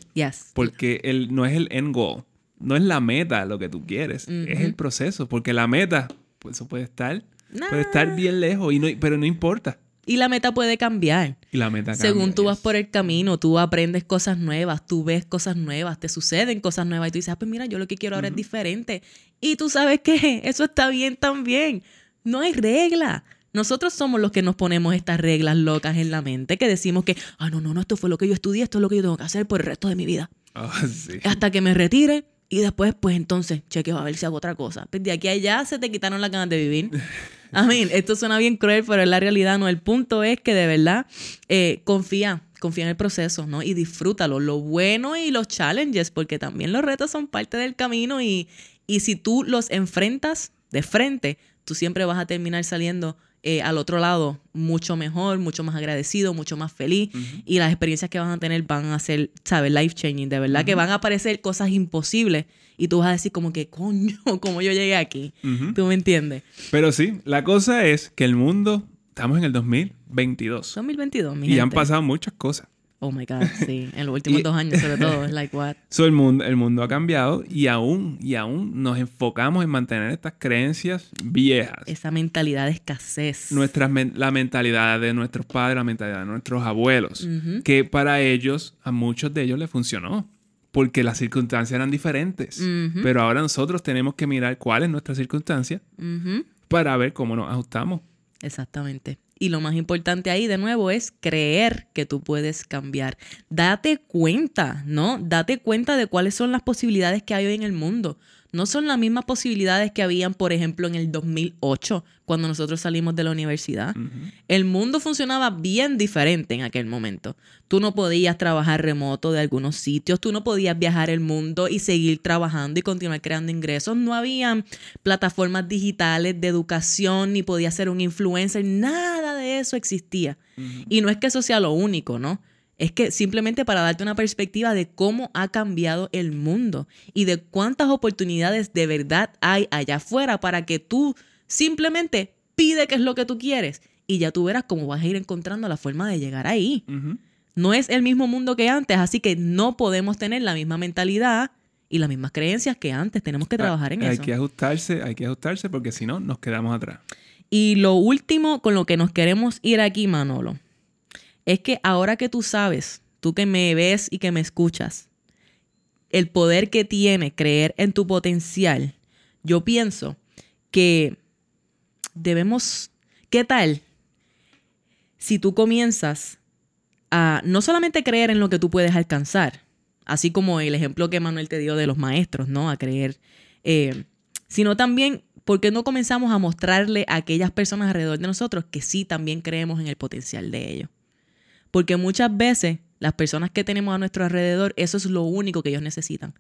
Porque el, no es el end goal. No es la meta lo que tú quieres. Es el proceso. Porque la meta, pues eso puede estar, puede estar bien lejos, y no, pero no importa. Y la meta puede cambiar. Y la meta Según tú vas por el camino, tú aprendes cosas nuevas, tú ves cosas nuevas, te suceden cosas nuevas y tú dices, ah, pues mira, yo lo que quiero ahora es diferente. Y tú sabes que eso está bien también. No hay regla. Nosotros somos los que nos ponemos estas reglas locas en la mente, que decimos que, ah, no, no, no, esto fue lo que yo estudié, esto es lo que yo tengo que hacer por el resto de mi vida. Ah, sí. Hasta que me retire y después, pues entonces, chequeo a ver si hago otra cosa. Pues de aquí a allá se te quitaron las ganas de vivir. I mean, esto suena bien cruel, pero es la realidad, ¿no? El punto es que de verdad eh, confía, confía en el proceso, ¿no? Y disfrútalo, lo bueno y los challenges, porque también los retos son parte del camino y, y si tú los enfrentas de frente, tú siempre vas a terminar saliendo eh, al otro lado mucho mejor, mucho más agradecido, mucho más feliz. Y las experiencias que van a tener van a ser, ¿sabes? Life changing. De verdad que van a aparecer cosas imposibles. Y tú vas a decir como que, coño, como yo llegué aquí. ¿Tú me entiendes? Pero sí, la cosa es que el mundo, estamos en el 2022. 2022, mi Y han pasado muchas cosas. Oh my God, sí. En los últimos dos años, sobre todo. Like what? So, el, mundo, el mundo ha cambiado y aún, y aún nos enfocamos en mantener estas creencias viejas. Esa mentalidad de escasez. Nuestra, la mentalidad de nuestros padres, la mentalidad de nuestros abuelos. Que para ellos, a muchos de ellos les funcionó. Porque las circunstancias eran diferentes. Pero ahora nosotros tenemos que mirar cuál es nuestra circunstancia para ver cómo nos ajustamos. Exactamente. Y lo más importante ahí, de nuevo, es creer que tú puedes cambiar. Date cuenta, ¿no? Date cuenta de cuáles son las posibilidades que hay hoy en el mundo no son las mismas posibilidades que habían, por ejemplo, en el 2008, cuando nosotros salimos de la universidad. El mundo funcionaba bien diferente en aquel momento. Tú no podías trabajar remoto de algunos sitios, tú no podías viajar el mundo y seguir trabajando y continuar creando ingresos. No había plataformas digitales de educación, ni podías ser un influencer, nada eso existía. Y no es que eso sea lo único, ¿no? Es que simplemente para darte una perspectiva de cómo ha cambiado el mundo y de cuántas oportunidades de verdad hay allá afuera para que tú simplemente pide qué es lo que tú quieres y ya tú verás cómo vas a ir encontrando la forma de llegar ahí. No es el mismo mundo que antes, así que no podemos tener la misma mentalidad y las mismas creencias que antes. Tenemos que trabajar en eso. Hay que ajustarse, hay que ajustarse porque si no, nos quedamos atrás. Y lo último con lo que nos queremos ir aquí, Manolo, es que ahora que tú sabes, tú que me ves y que me escuchas, el poder que tiene creer en tu potencial, yo pienso que debemos, ¿qué tal? Si tú comienzas a no solamente creer en lo que tú puedes alcanzar, así como el ejemplo que Manuel te dio de los maestros, ¿no? A creer, eh, sino también, ¿por qué no comenzamos a mostrarle a aquellas personas alrededor de nosotros que sí también creemos en el potencial de ellos? Porque muchas veces las personas que tenemos a nuestro alrededor, eso es lo único que ellos necesitan.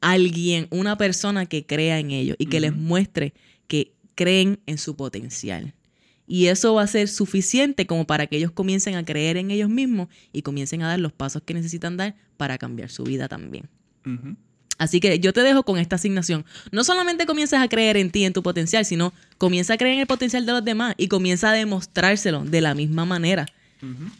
Alguien, una persona que crea en ellos y que les muestre que creen en su potencial. Y eso va a ser suficiente como para que ellos comiencen a creer en ellos mismos y comiencen a dar los pasos que necesitan dar para cambiar su vida también. Así que yo te dejo con esta asignación. No solamente comiences a creer en ti, en tu potencial, sino comienza a creer en el potencial de los demás y comienza a demostrárselo de la misma manera.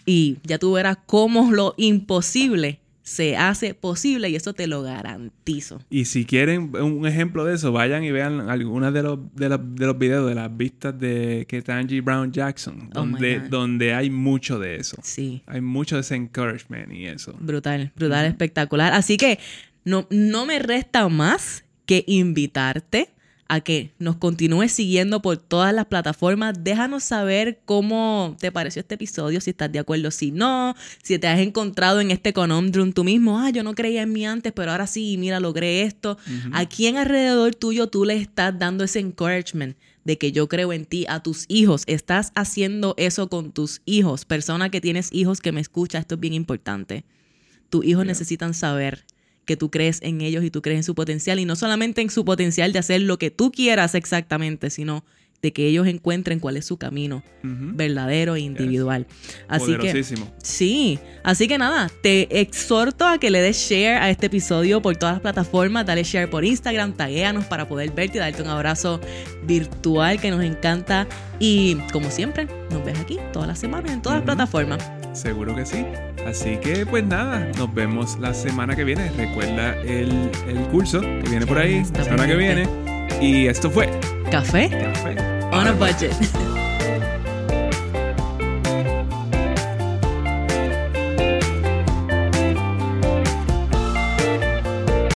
Y ya tú verás cómo lo imposible se hace posible y eso te lo garantizo. Y si quieren un ejemplo de eso, vayan y vean algunos de los, de los, de los videos de las vistas de Ketanji Brown Jackson, Oh donde hay mucho de eso. Sí. Hay mucho de ese encouragement y eso. Brutal, brutal, espectacular. Así que no, no me resta más que invitarte a que nos continúes siguiendo por todas las plataformas. Déjanos saber cómo te pareció este episodio, si estás de acuerdo, si no, si te has encontrado en este conundrum tú mismo, ah, yo no creía en mí antes, pero ahora sí, mira, logré esto. ¿A quién alrededor tuyo tú le estás dando ese encouragement? de que yo creo en ti, a tus hijos. Estás haciendo eso con tus hijos. Persona que tienes hijos que me escucha, esto es bien importante. Tus hijos necesitan saber que tú crees en ellos y tú crees en su potencial. Y no solamente en su potencial de hacer lo que tú quieras exactamente, sino de que ellos encuentren cuál es su camino verdadero e individual. Así que. Sí, así que nada, te exhorto a que le des share a este episodio por todas las plataformas, dale share por Instagram, taguéanos para poder verte y darte un abrazo virtual que nos encanta. Y como siempre, nos ves aquí todas las semanas en todas las plataformas. Seguro que sí. Así que pues nada, nos vemos la semana que viene. Recuerda el, el curso que viene por ahí, la semana que viene. Y esto fue Café Café on a budget.